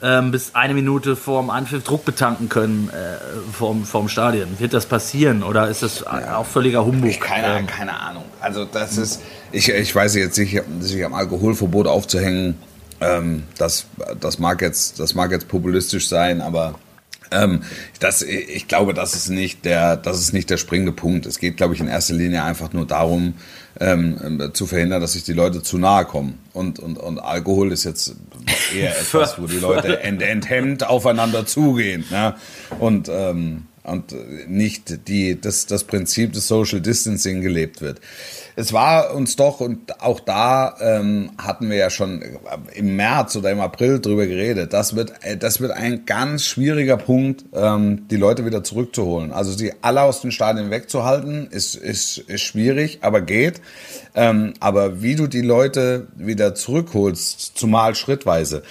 ähm, bis eine Minute vorm Anpfiff Druck betanken können äh, vorm, vorm Stadion? Wird das passieren oder ist das auch völliger Humbug? Ich keine, Ähm, keine Ahnung. Also das ist, ich, ich weiß jetzt nicht, sich am Alkoholverbot aufzuhängen, ähm, das, das, mag jetzt, das mag jetzt populistisch sein, aber ähm, das, ich glaube, das ist, nicht der, das ist nicht der springende Punkt. Es geht, glaube ich, in erster Linie einfach nur darum, ähm, zu verhindern, dass sich die Leute zu nahe kommen. Und, und, und Alkohol ist jetzt eher *laughs* etwas, wo die Leute ent, enthemmt aufeinander zugehen. Ne? Und, ähm, und nicht die, das, das Prinzip des Social Distancing gelebt wird. Es war uns doch, und auch da ähm, hatten wir ja schon im März oder im April drüber geredet, das wird, äh, das wird ein ganz schwieriger Punkt, ähm, die Leute wieder zurückzuholen. Also sie alle aus den Stadien wegzuhalten, ist, ist, ist schwierig, aber geht. Ähm, aber wie du die Leute wieder zurückholst, zumal schrittweise,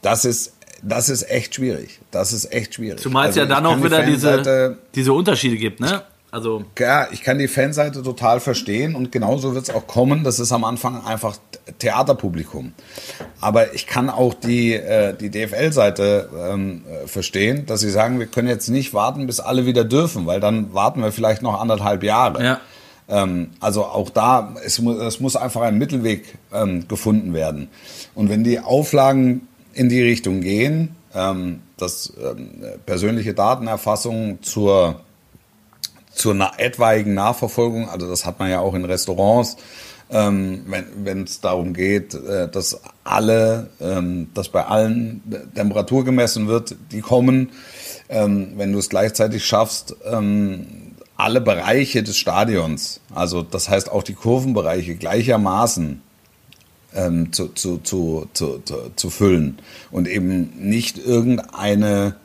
das ist das ist echt schwierig. Das ist echt schwierig. Zumal es Also ja dann auch die wieder diese, diese Unterschiede gibt, ne? Also ja, ich kann die Fanseite total verstehen und genauso wird es auch kommen. Das ist am Anfang einfach Theaterpublikum. Aber ich kann auch die, äh, die DFL-Seite ähm, äh, verstehen, dass sie sagen, wir können jetzt nicht warten, bis alle wieder dürfen, weil dann warten wir vielleicht noch anderthalb Jahre. Ja. Ähm, also auch da, es, mu es muss einfach ein Mittelweg ähm, gefunden werden. Und wenn die Auflagen in die Richtung gehen, ähm, dass ähm, persönliche Datenerfassung zur zur na etwaigen Nachverfolgung, also das hat man ja auch in Restaurants, ähm, wenn es darum geht, äh, dass alle, ähm, dass bei allen Temperatur gemessen wird, die kommen, ähm, wenn du es gleichzeitig schaffst, ähm, alle Bereiche des Stadions, also das heißt auch die Kurvenbereiche gleichermaßen ähm, zu, zu, zu, zu, zu, zu füllen und eben nicht irgendeine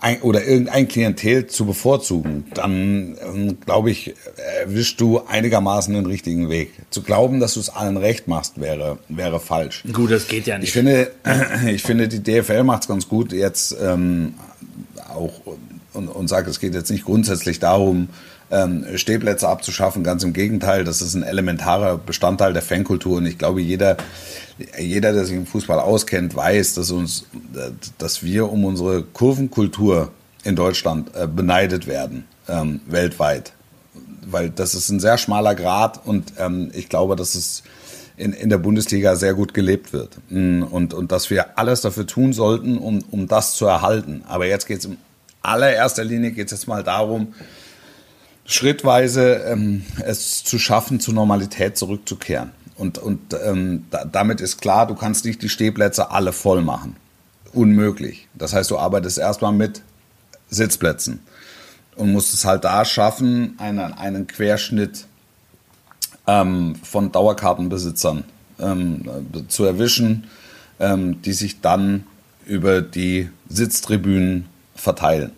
ein, oder irgendein Klientel zu bevorzugen, dann ähm, glaube ich, erwischst du einigermaßen den richtigen Weg. Zu glauben, dass du es allen recht machst, wäre, wäre falsch. gut, das geht ja Ich nicht. finde, *clears throat* ich finde, die DFL macht es ganz gut jetzt ähm, auch und, und sagt, es geht jetzt nicht grundsätzlich darum, ähm, Stehplätze abzuschaffen. Ganz im Gegenteil, das ist ein elementarer Bestandteil der Fankultur und ich glaube, jeder, jeder, der sich im Fußball auskennt, weiß, dass uns, dass wir um unsere Kurvenkultur in Deutschland äh, beneidet werden, ähm, weltweit. Weil das ist ein sehr schmaler Grad und ähm, ich glaube, dass es in, in der Bundesliga sehr gut gelebt wird. Mm, Und, und dass wir alles dafür tun sollten, um, um das zu erhalten. Aber jetzt geht es in allererster Linie geht es jetzt mal darum, schrittweise ähm, es zu schaffen, zur Normalität zurückzukehren. Und, und ähm, da, damit ist klar, du kannst nicht die Stehplätze alle voll machen. Unmöglich. Das heißt, du arbeitest erstmal mit Sitzplätzen und musst es halt da schaffen, einen, einen Querschnitt ähm, von Dauerkartenbesitzern ähm, zu erwischen, ähm, die sich dann über die Sitztribünen verteilen.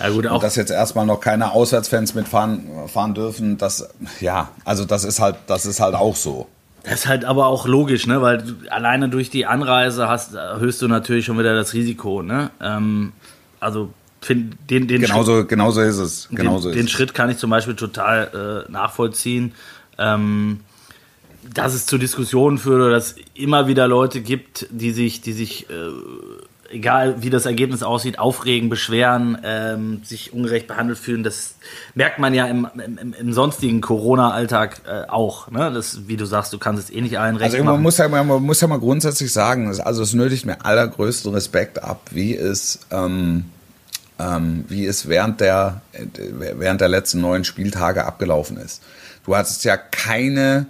Ja, gut, auch Und dass jetzt erstmal noch keine Auswärtsfans mitfahren fahren dürfen, das ja, also das ist halt, das ist halt auch so. Das ist halt aber auch logisch, ne? Weil alleine durch die Anreise hast, erhöhst du natürlich schon wieder das Risiko, ne? Ähm, also find, den, den, Schritt, Genauso, genauso ist es. Genauso den, den ist. Schritt kann ich zum Beispiel total äh, nachvollziehen. Ähm, dass es zu Diskussionen führt oder dass es immer wieder Leute gibt, die sich, die sich, äh, egal wie das Ergebnis aussieht, aufregen, beschweren, ähm, sich ungerecht behandelt fühlen. Das merkt man ja im, im, im sonstigen Corona-Alltag äh, auch. Ne? Das, wie du sagst, du kannst es eh nicht allen recht Also man machen. muss, ja, mal- man muss ja mal grundsätzlich sagen, es- also es nötigt mir allergrößten Respekt ab, wie es, ähm, ähm, wie es während der, äh, während der letzten neun Spieltage abgelaufen ist. Du hattest ja keine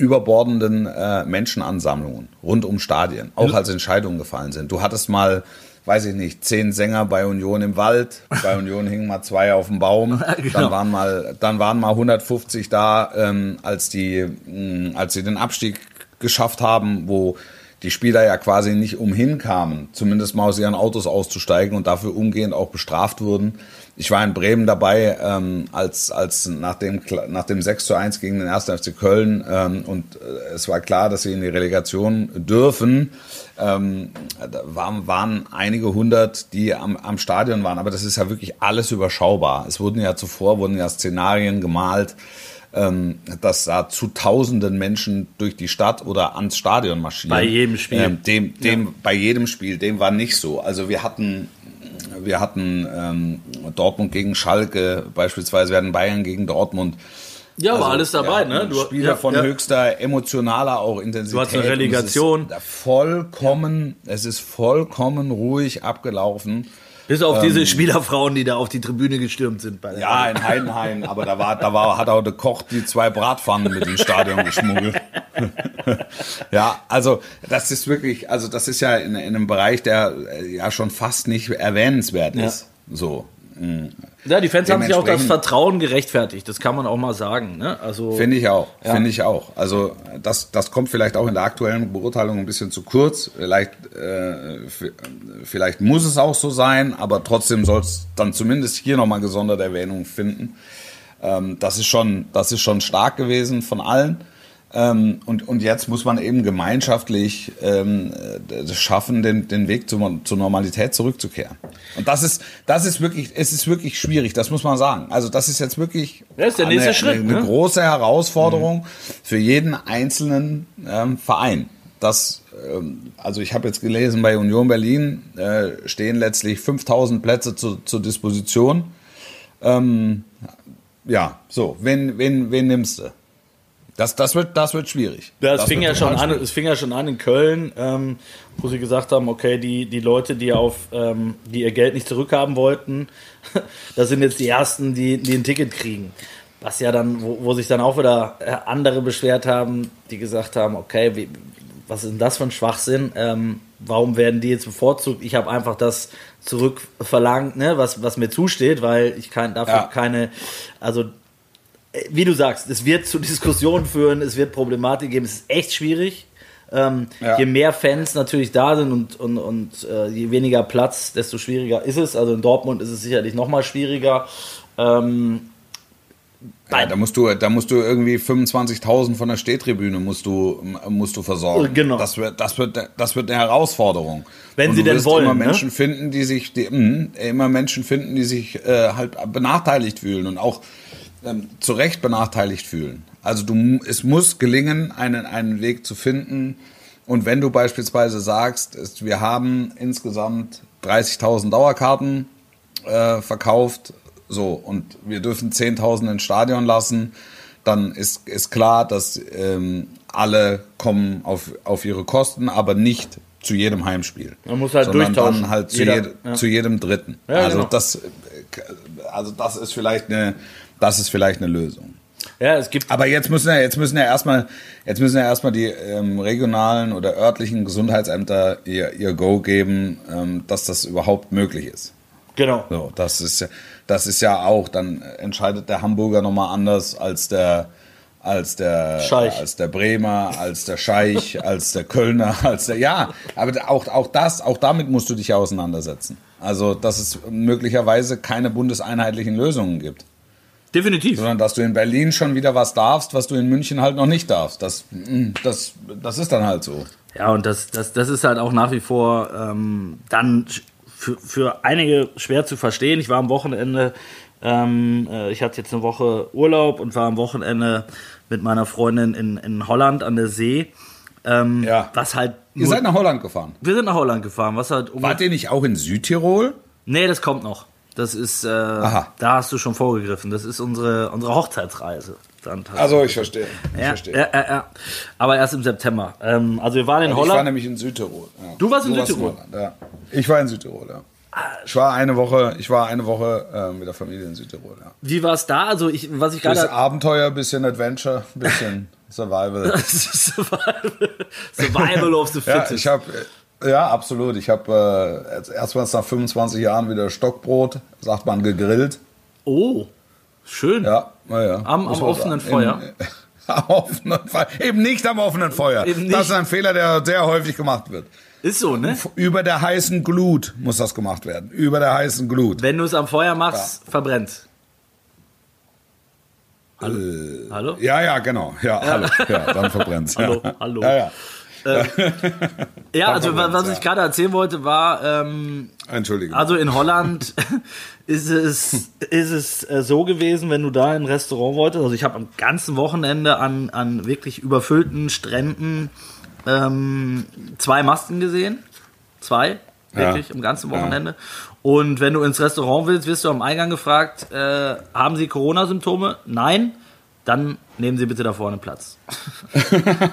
überbordenden äh, Menschenansammlungen rund um Stadien, auch als Entscheidungen gefallen sind. Du hattest mal, weiß ich nicht, zehn Sänger bei Union im Wald, bei *laughs* Union hingen mal zwei auf dem Baum, Genau. dann waren mal, dann waren mal 150 da, ähm, als die, mh, als sie den Abstieg geschafft haben, wo die Spieler ja quasi nicht umhin kamen, zumindest mal aus ihren Autos auszusteigen und dafür umgehend auch bestraft wurden. Ich war in Bremen dabei, ähm, als, als nach, dem, nach dem 6 zu 1 gegen den 1. FC Köln ähm, und äh, es war klar, dass sie in die Relegation dürfen, ähm, da waren, waren einige hundert, die am, am Stadion waren, aber das ist ja wirklich alles überschaubar. Es wurden ja zuvor, wurden ja Szenarien gemalt, ähm, dass da zu tausenden Menschen durch die Stadt oder ans Stadion marschieren. Bei jedem Spiel. Ähm, dem, dem, Bei jedem Spiel, dem war nicht so. Also wir hatten, wir hatten ähm, Dortmund gegen Schalke beispielsweise, wir hatten Bayern gegen Dortmund. ja, war Also, alles dabei, ja, ne? Du, Spiele ja, von ja. höchster emotionaler auch Intensität. Du hattest eine es Relegation. ist Vollkommen, es ist vollkommen ruhig abgelaufen. Bis auf diese Spielerfrauen, die da auf die Tribüne gestürmt sind. Bei der Ähm. Ja, in Heidenheim, aber da war, da war, hat auch der Koch die zwei Bratpfannen mit ins Stadion geschmuggelt. *laughs* ja, also das ist wirklich, also das ist ja in, in einem Bereich, der äh, ja schon fast nicht erwähnenswert ist. So. Ja, die Fans haben sich auch das Vertrauen gerecht,fertigt. Das kann man auch mal sagen. Ne? Also, Finde ich auch, Ja. finde ich auch. Also das, das kommt vielleicht auch in der aktuellen Beurteilung ein bisschen zu kurz. Vielleicht, äh, vielleicht muss es auch so sein, aber trotzdem soll es dann zumindest hier nochmal gesonderte Erwähnung finden. Ähm, das, ist schon, das ist schon stark gewesen von allen. Ähm, und, und jetzt muss man eben gemeinschaftlich ähm, äh, das schaffen, den, den Weg zur, zur Normalität zurückzukehren. Und das ist, das ist wirklich, es ist wirklich schwierig, das muss man sagen. Also das ist jetzt wirklich Das ist der nächste eine, Schritt, Eine, eine ne? große Herausforderung für jeden einzelnen ähm, Verein. Das, ähm, also ich habe jetzt gelesen, bei Union Berlin äh, stehen letztlich 5000 Plätze zu, zur Disposition. Ähm, ja, so, wen, wen, wen nimmst du? Das, das, wird, das wird schwierig. Ja, es das fing ja schon an, es fing ja schon an in Köln, ähm, wo sie gesagt haben, okay, die, die Leute, die auf, ähm, die ihr Geld nicht zurückhaben wollten, *laughs* das sind jetzt die ersten, die, die ein Ticket kriegen. Was ja dann, wo, wo sich dann auch wieder äh, andere beschwert haben, die gesagt haben, okay, wie, was ist denn das für ein Schwachsinn? Ähm, warum werden die jetzt bevorzugt? Ich habe einfach das zurückverlangt, ne, was, was mir zusteht, weil ich kein, dafür Ja. keine, also wie du sagst, es wird zu *laughs* Diskussionen führen, es wird Problematik geben, es ist echt schwierig. Ähm, Ja. Je mehr Fans natürlich da sind und, und, und äh, je weniger Platz, desto schwieriger ist es. Also in Dortmund ist es sicherlich noch mal schwieriger. Ähm, Ja, da musst du, da musst du irgendwie 25.000 von der Stehtribüne musst du, musst du versorgen. Genau. Das wird, das wird, das wird eine Herausforderung. Wenn Und sie denn wollen, Immer ne? Menschen finden, die sich, die, mh, immer Menschen finden, die sich äh, halt benachteiligt fühlen und auch ähm, zu Recht benachteiligt fühlen. Also du, es muss gelingen, einen, einen Weg zu finden. Und wenn du beispielsweise sagst, es, wir haben insgesamt 30.000 Dauerkarten äh, verkauft, so, und wir dürfen 10.000 ins Stadion lassen, dann ist, ist klar, dass ähm, alle kommen auf, auf ihre Kosten, aber nicht zu jedem Heimspiel. Man muss halt sondern durchtauschen. dann halt zu, Jeder- jed, ja. zu jedem Dritten. Ja, also, genau. das, äh, also das ist vielleicht eine, das ist vielleicht eine Lösung. ja, es gibt Aber jetzt müssen ja, jetzt müssen ja erstmal, jetzt müssen ja erstmal die ähm, regionalen oder örtlichen Gesundheitsämter ihr, ihr Go geben, ähm, dass das überhaupt möglich ist. genau. So, das ist ja, das ist ja auch, dann entscheidet der Hamburger nochmal anders als der, als der, Scheich. als der Bremer, als der Scheich, *laughs* als der Kölner, als der, ja, aber auch, auch das, auch damit musst du dich ja auseinandersetzen. Also, dass es möglicherweise keine bundeseinheitlichen Lösungen gibt, Definitiv. sondern dass du in Berlin schon wieder was darfst, was du in München halt noch nicht darfst. Das, mm, das, das ist dann halt so. Ja, und das, das, das ist halt auch nach wie vor ähm, dann für, für einige schwer zu verstehen. Ich war am Wochenende, ähm, äh, ich hatte jetzt eine Woche Urlaub und war am Wochenende mit meiner Freundin in, in Holland an der See. Ähm, Ja. Was halt. Ihr seid nach Holland gefahren. wir sind nach Holland gefahren, was halt. Wart ihr nicht auch in Südtirol? nee, das kommt noch. Das ist, äh, da hast du schon vorgegriffen. Das ist unsere, unsere Hochzeitsreise. Dann. Also, ich verstehe. Ich ja, verstehe. ja, ja, ja. Aber erst im September. Ähm, also wir waren in Ich war Holland. nämlich in Südtirol. Ja. Du warst in Südtirol? Holland, ja. Ich war in Südtirol, ja. Ich war eine Woche, ich war eine Woche äh, mit der Familie in Südtirol, ja. Wie war es da? Also ich, was ich Bisschen gerade Abenteuer, bisschen Adventure, bisschen *laughs* Survival. Survival, Survival of the ja, Fittest. ich habe ja, absolut. Ich habe äh, erstmals nach 25 Jahren wieder Stockbrot, sagt man, gegrillt. oh, schön. Ja, naja. Am- am offenen Feuer? *laughs* am offenen Feuer. Eben nicht am offenen Feuer. Das ist ein Fehler, der sehr häufig gemacht wird. Ist so, ne? Über der heißen Glut muss das gemacht werden. Über der heißen Glut. Wenn du es am Feuer machst, verbrennt. Hallo? Hallo? Ja, ja, genau. Ja, hallo. Ja, dann verbrennt's. *laughs* Hallo, ja. hallo. Ja, ja. *laughs* Ja, also was ja. ich gerade erzählen wollte, war, ähm, Entschuldigung. also in Holland *laughs* ist es, ist es äh, so gewesen, wenn du da in ein Restaurant wolltest. Also ich habe am ganzen Wochenende an, an wirklich überfüllten Stränden ähm, zwei Masken gesehen. Zwei, wirklich, Ja. am ganzen Wochenende. Und wenn du ins Restaurant willst, wirst du am Eingang gefragt, äh, haben Sie Corona-Symptome? Nein. Dann nehmen Sie bitte da vorne Platz. *laughs*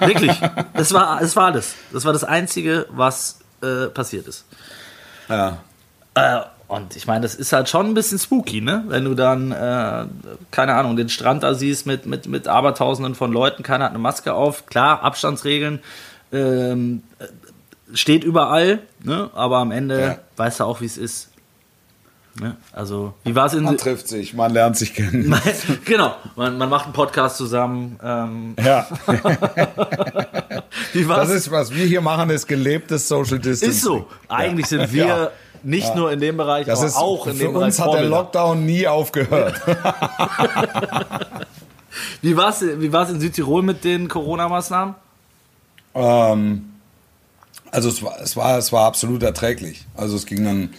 Wirklich. Das war, das war alles. Das war das Einzige, was äh, passiert ist. ja. Äh, und ich meine, das ist halt schon ein bisschen spooky, ne? Wenn du dann, äh, keine Ahnung, den Strand da siehst mit, mit, mit Abertausenden von Leuten, keiner hat eine Maske auf. Klar, Abstandsregeln ähm, äh, steht überall, ne? aber am Ende Ja. weißt du auch, wie es ist. Ne? Also, wie war es in. Man trifft sich, man lernt sich kennen. *laughs* genau, man, man macht einen Podcast zusammen. Ähm, Ja, *laughs* wie das ist, was wir hier machen, ist gelebtes Social Distancing. Ist so. Eigentlich sind *laughs* wir Ja. nicht nur in dem Bereich, Das aber ist, auch in für dem Bereich uns hat der Vorbilder. Lockdown nie aufgehört. Wie war es wie war's in Südtirol mit den Corona-Maßnahmen? Ähm, also es war, es war, es war absolut erträglich. Also es ging dann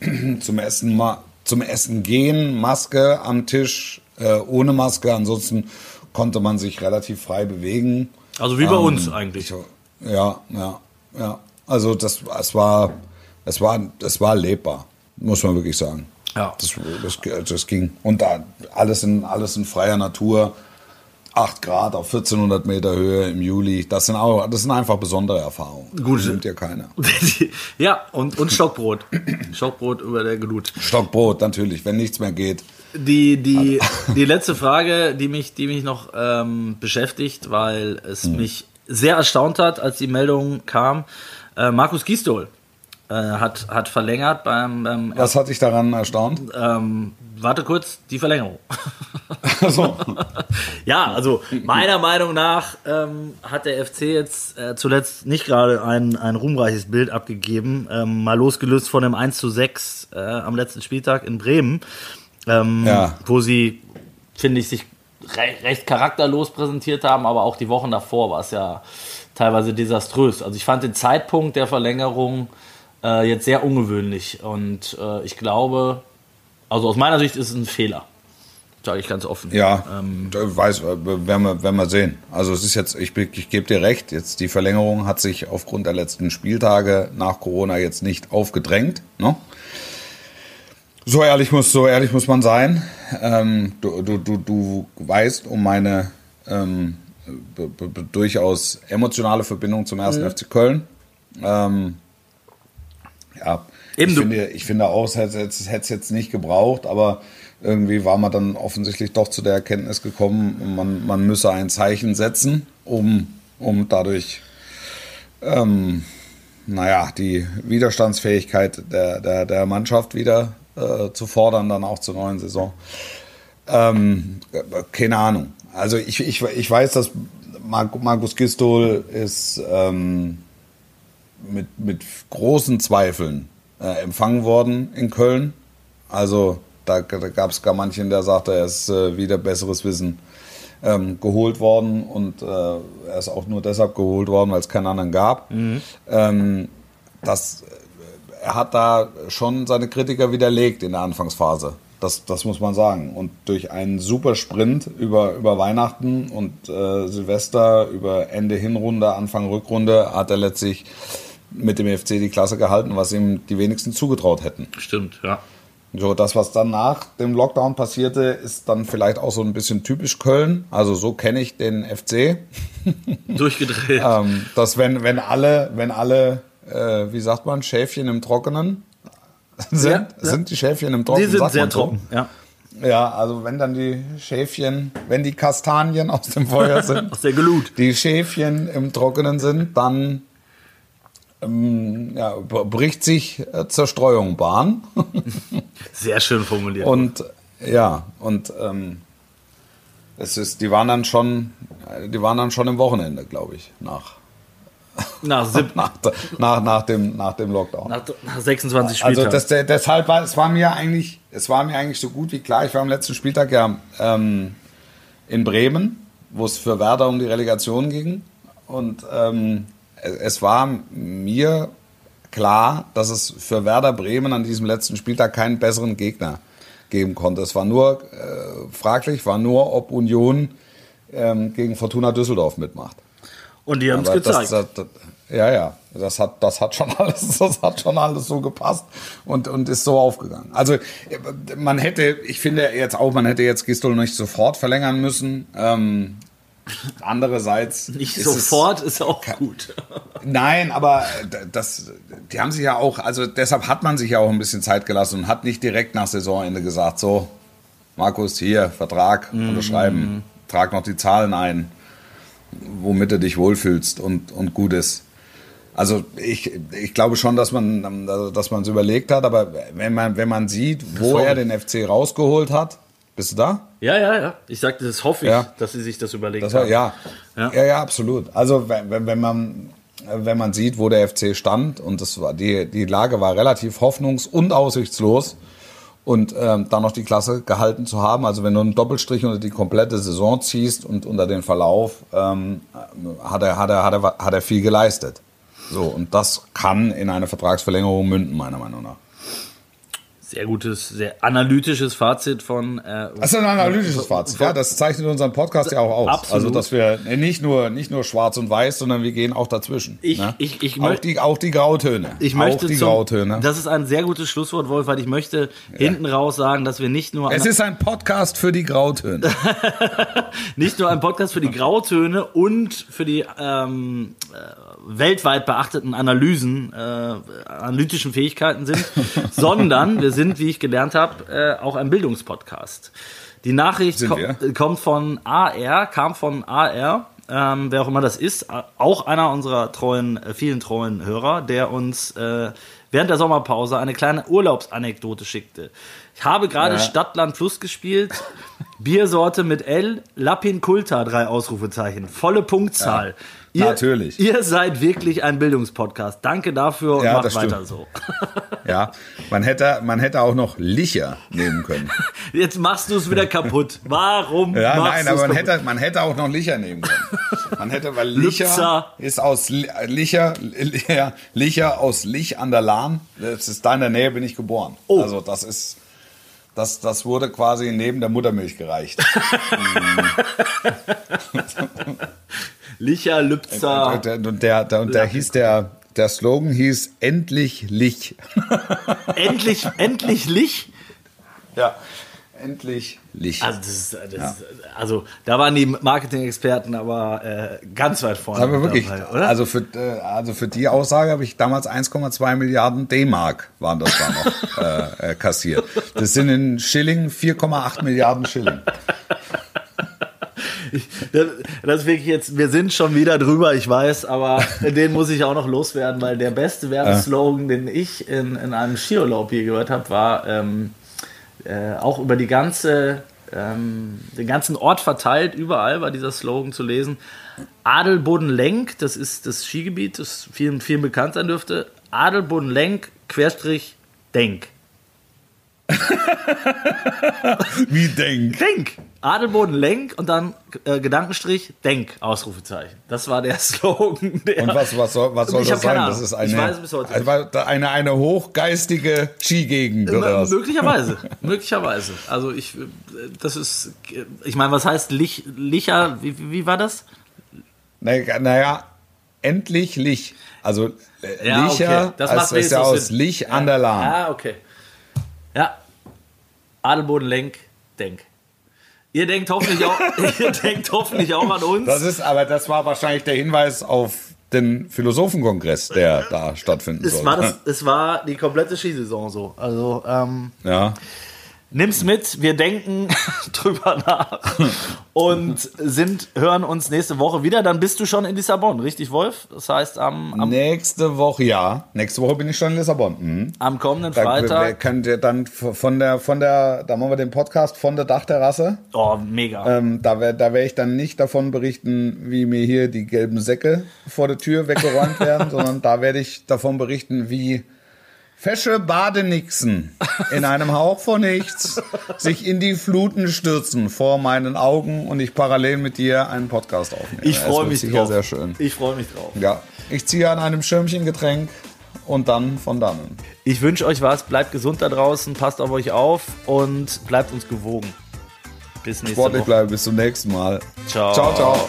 *clears throat* zum Essen, zum Essen gehen, Maske am Tisch, äh, ohne Maske. Ansonsten konnte man sich relativ frei bewegen. Also wie bei Ähm, uns eigentlich. Ich, ja, ja, ja. Also das, es war, es war, es war lebbar, muss man wirklich sagen. Ja. Das, das, das ging. Und da alles in, alles in freier Natur. 8 Grad auf 1400 Meter Höhe im Juli. Das sind, auch, das sind einfach besondere Erfahrungen. Gut. Das nimmt ja keiner. *laughs* ja, und, und Stockbrot. Stockbrot über der Glut. Stockbrot natürlich, wenn nichts mehr geht. Die, die, die letzte Frage, die mich, die mich noch ähm, beschäftigt, weil es Hm. mich sehr erstaunt hat, als die Meldung kam. Äh, Markus Gisdol äh, hat, hat verlängert beim, beim Was hat dich daran erstaunt? ähm, warte kurz, die Verlängerung. Also, *laughs* Ja, also meiner Meinung nach ähm, hat der FC jetzt äh, zuletzt nicht gerade ein, ein ruhmreiches Bild abgegeben. Ähm, mal losgelöst von dem 1 zu 6 äh, am letzten Spieltag in Bremen, ähm, Ja. wo sie, finde ich, sich re recht charakterlos präsentiert haben, aber auch die Wochen davor war es ja teilweise desaströs. Also ich fand den Zeitpunkt der Verlängerung äh, jetzt sehr ungewöhnlich und äh, ich glaube, also aus meiner Sicht ist es ein Fehler. Sage ich ganz offen. ja, Ähm, weiß, werden wir, werden wir sehen. Also es ist jetzt, ich, ich gebe dir recht, jetzt die Verlängerung hat sich aufgrund der letzten Spieltage nach Corona jetzt nicht aufgedrängt. Ne? So ehrlich muss, so ehrlich muss man sein. Ähm, du, du, du, du weißt um meine ähm, b- b- b- durchaus emotionale Verbindung zum ersten FC Köln. Ähm, ja, Eben, ich, finde, ich finde auch, es hätte es hätte es jetzt nicht gebraucht, aber irgendwie war man dann offensichtlich doch zu der Erkenntnis gekommen, man, man müsse ein Zeichen setzen, um, um dadurch ähm, naja, die Widerstandsfähigkeit der, der, der Mannschaft wieder äh, zu fordern, dann auch zur neuen Saison. Ähm, keine Ahnung. Also ich, ich, ich weiß, dass Markus Gistol ist ähm, mit, mit großen Zweifeln äh, empfangen worden in Köln. Also da, da gab es gar manchen, der sagte, er ist äh, wieder besseres Wissen ähm, geholt worden und äh, er ist auch nur deshalb geholt worden, weil es keinen anderen gab. Mhm. Ähm, das, er hat da schon seine Kritiker widerlegt in der Anfangsphase. Das, das muss man sagen. Und durch einen super Sprint über, über Weihnachten und äh, Silvester, über Ende Hinrunde, Anfang Rückrunde, hat er letztlich mit dem FC die Klasse gehalten, was ihm die wenigsten zugetraut hätten. Stimmt, ja. So, das, was dann nach dem Lockdown passierte, ist dann vielleicht auch so ein bisschen typisch Köln. Also so kenne ich den FC. *laughs* Durchgedreht. ähm, dass wenn, wenn alle, wenn alle, äh, wie sagt man, Schäfchen im Trockenen sind, ja, ja. sind die Schäfchen im Trockenen. Die sind sehr trocken, so. ja. Ja, also wenn dann die Schäfchen, wenn die Kastanien aus dem Feuer *laughs* sind, aus der Glut, die Schäfchen im Trockenen sind, dann ähm, ja, bricht sich äh, Zerstreuung Bahn. *laughs* Sehr schön formuliert. Und ja, und ähm, es ist, die waren dann schon, die waren dann schon im Wochenende, glaube ich, nach. *laughs* Nach, nach, nach, nach, dem, nach dem Lockdown. Nach, nach 26 Spieltagen. Also das, deshalb war es war mir eigentlich, es war mir eigentlich so gut wie klar. Ich war am letzten Spieltag ja ähm, in Bremen, wo es für Werder um die Relegation ging. Und ähm, es war mir klar, dass es für Werder Bremen an diesem letzten Spieltag keinen besseren Gegner geben konnte. Es war nur äh, fraglich, war nur, ob Union ähm, gegen Fortuna Düsseldorf mitmacht. Und die haben es gezeigt. Das, das, ja, ja, das hat, das hat schon *laughs* alles, das hat schon alles so gepasst und, und ist so aufgegangen. Also man hätte, ich finde jetzt auch, man hätte jetzt Gistol nicht sofort verlängern müssen. Ähm, Andererseits. *laughs* Nicht ist sofort ist auch gut. *laughs* Nein, aber das, die haben sich ja auch, also deshalb hat man sich ja auch ein bisschen Zeit gelassen und hat nicht direkt nach Saisonende gesagt, so, Markus, hier, Vertrag mhm. unterschreiben, trag noch die Zahlen ein, womit du dich wohlfühlst und, und gut ist. Also ich, ich glaube schon, dass man dass man es überlegt hat, aber wenn man, wenn man sieht, wo er den FC rausgeholt hat, bist du da? Ja, ja, ja. Ich sagte, das hoffe ich, ja. dass sie sich das überlegen. Das war, ja. ja. ja, ja, absolut. Also wenn, wenn man wenn man sieht, wo der FC stand und das war die die Lage war relativ hoffnungs- und aussichtslos und ähm, dann noch die Klasse gehalten zu haben. Also wenn du einen Doppelstrich unter die komplette Saison ziehst und unter den Verlauf, ähm, hat, er, hat, er, hat, er, hat er viel geleistet. So, und das kann in eine Vertragsverlängerung münden, meiner Meinung nach. Sehr gutes, sehr analytisches Fazit von. Äh, das ist ein analytisches Fazit, ja. Das zeichnet unseren Podcast ja auch aus. Absolut. Also, dass wir nicht nur, nicht nur schwarz und weiß, sondern wir gehen auch dazwischen. Ich, ne? ich, ich auch, die, auch die Grautöne. Ich möchte auch die zum, Grautöne. Das ist ein sehr gutes Schlusswort, Wolf, weil ich möchte ja. hinten raus sagen, dass wir nicht nur. Es ist ein Podcast für die Grautöne. *laughs* nicht nur ein Podcast für die Grautöne und für die ähm, äh, weltweit beachteten Analysen, äh, analytischen Fähigkeiten sind, *laughs* sondern wir sind, wie ich gelernt habe, äh, auch ein Bildungspodcast. Die Nachricht ko kommt von AR, kam von AR, ähm, wer auch immer das ist, auch einer unserer treuen, äh, vielen treuen Hörer, der uns äh, während der Sommerpause eine kleine Urlaubsanekdote schickte. Ich habe gerade ja. Stadtland Plus gespielt. Biersorte mit L, Lapin Kulta, drei Ausrufezeichen. Volle Punktzahl. Ja. Ihr, Natürlich. Ihr seid wirklich ein Bildungspodcast. Danke dafür und ja, macht weiter so. *laughs* Ja, man hätte, man hätte auch noch Licher nehmen können. *laughs* Jetzt machst du es wieder kaputt. Warum? Ja, nein, aber man hätte, man hätte auch noch Licher nehmen können. Man hätte, weil Licher ist aus Licher, Licher, *laughs* Licher aus Lich an der Lahn. Das ist da in der Nähe bin ich geboren. Oh. Also das ist das, das wurde quasi neben der Muttermilch gereicht. *laughs* Licher, Lübzer. Und der, und der, der, der hieß der, der Slogan hieß Endlich Lich. endlich, endlich Lich? Ja. Endlich Licht. Also, das ist, das ja. ist, also da waren die Marketing-Experten aber äh, ganz weit vorne. Aber wirklich, dabei, oder? Also, für, äh, also für die Aussage habe ich damals 1,2 Milliarden D-Mark waren das da noch *laughs* äh, äh, kassiert. Das sind in Schilling 4,8 Milliarden Schilling. *laughs* das, das ist wirklich jetzt, wir sind schon wieder drüber, ich weiß, aber den muss ich auch noch loswerden, weil der beste Werbeslogan, den ich in, in einem Skiurlaub hier gehört habe, war ähm, äh, auch über die ganze äh, ähm, den ganzen Ort verteilt, überall war dieser Slogan zu lesen. Adelboden-Lenk, das ist das Skigebiet, das vielen, vielen bekannt sein dürfte. Adelboden-Lenk, Querstrich, Denk. *laughs* Wie denk. Denk! Adelboden Lenk und dann äh, Gedankenstrich Denk, Ausrufezeichen. Das war der *laughs* Slogan. Der Und was, was soll, was soll Ich das sein? Das ist Ich eine, weiß es bis heute eine, eine, eine hochgeistige Skigegend oder was? Möglicherweise, *laughs* möglicherweise. Also ich, äh, das ist, äh, ich meine, was heißt Lich, Licher, wie, wie war das? Naja, naja, endlich Lich. Also äh, Ja, Licher, okay. Das macht ist ja aus Sinn. Lich an der Lahn. Ah, okay. Ja. Adelboden Lenk, Denk. Ihr denkt hoffentlich auch, *laughs* ihr denkt hoffentlich auch an uns. Das ist, aber das war wahrscheinlich der Hinweis auf den Philosophenkongress, der da stattfinden es soll. war, das, es war die komplette Skisaison so. Also, ähm, Ja. Nimm's mit, wir denken *laughs* drüber nach und sind, hören uns nächste Woche wieder. Dann bist du schon in Lissabon, richtig, Wolf? Das heißt, am, am, Nächste Woche, ja. Nächste Woche bin ich schon in Lissabon. Mhm. am kommenden Da wir Freitag. könnt ihr dann von der, von der, da machen wir den Podcast von der Dachterrasse. Oh, mega. Ähm, da werde da ich dann nicht davon berichten, wie mir hier die gelben Säcke vor der Tür weggeräumt werden, *laughs* sondern da werde ich davon berichten, wie fesche Badenixen in einem Hauch von nichts sich in die Fluten stürzen vor meinen Augen und ich parallel mit dir einen Podcast aufnehme. ich freue mich sicher drauf. sehr schön. Ich freue mich drauf. Ja, ich ziehe an einem Schirmchen Getränk und dann von dannen. Ich wünsche euch was. Bleibt gesund da draußen, passt auf euch auf und bleibt uns gewogen. Bis nächste Sportlich Woche. bleibe bis zum nächsten Mal. Ciao. Ciao, ciao.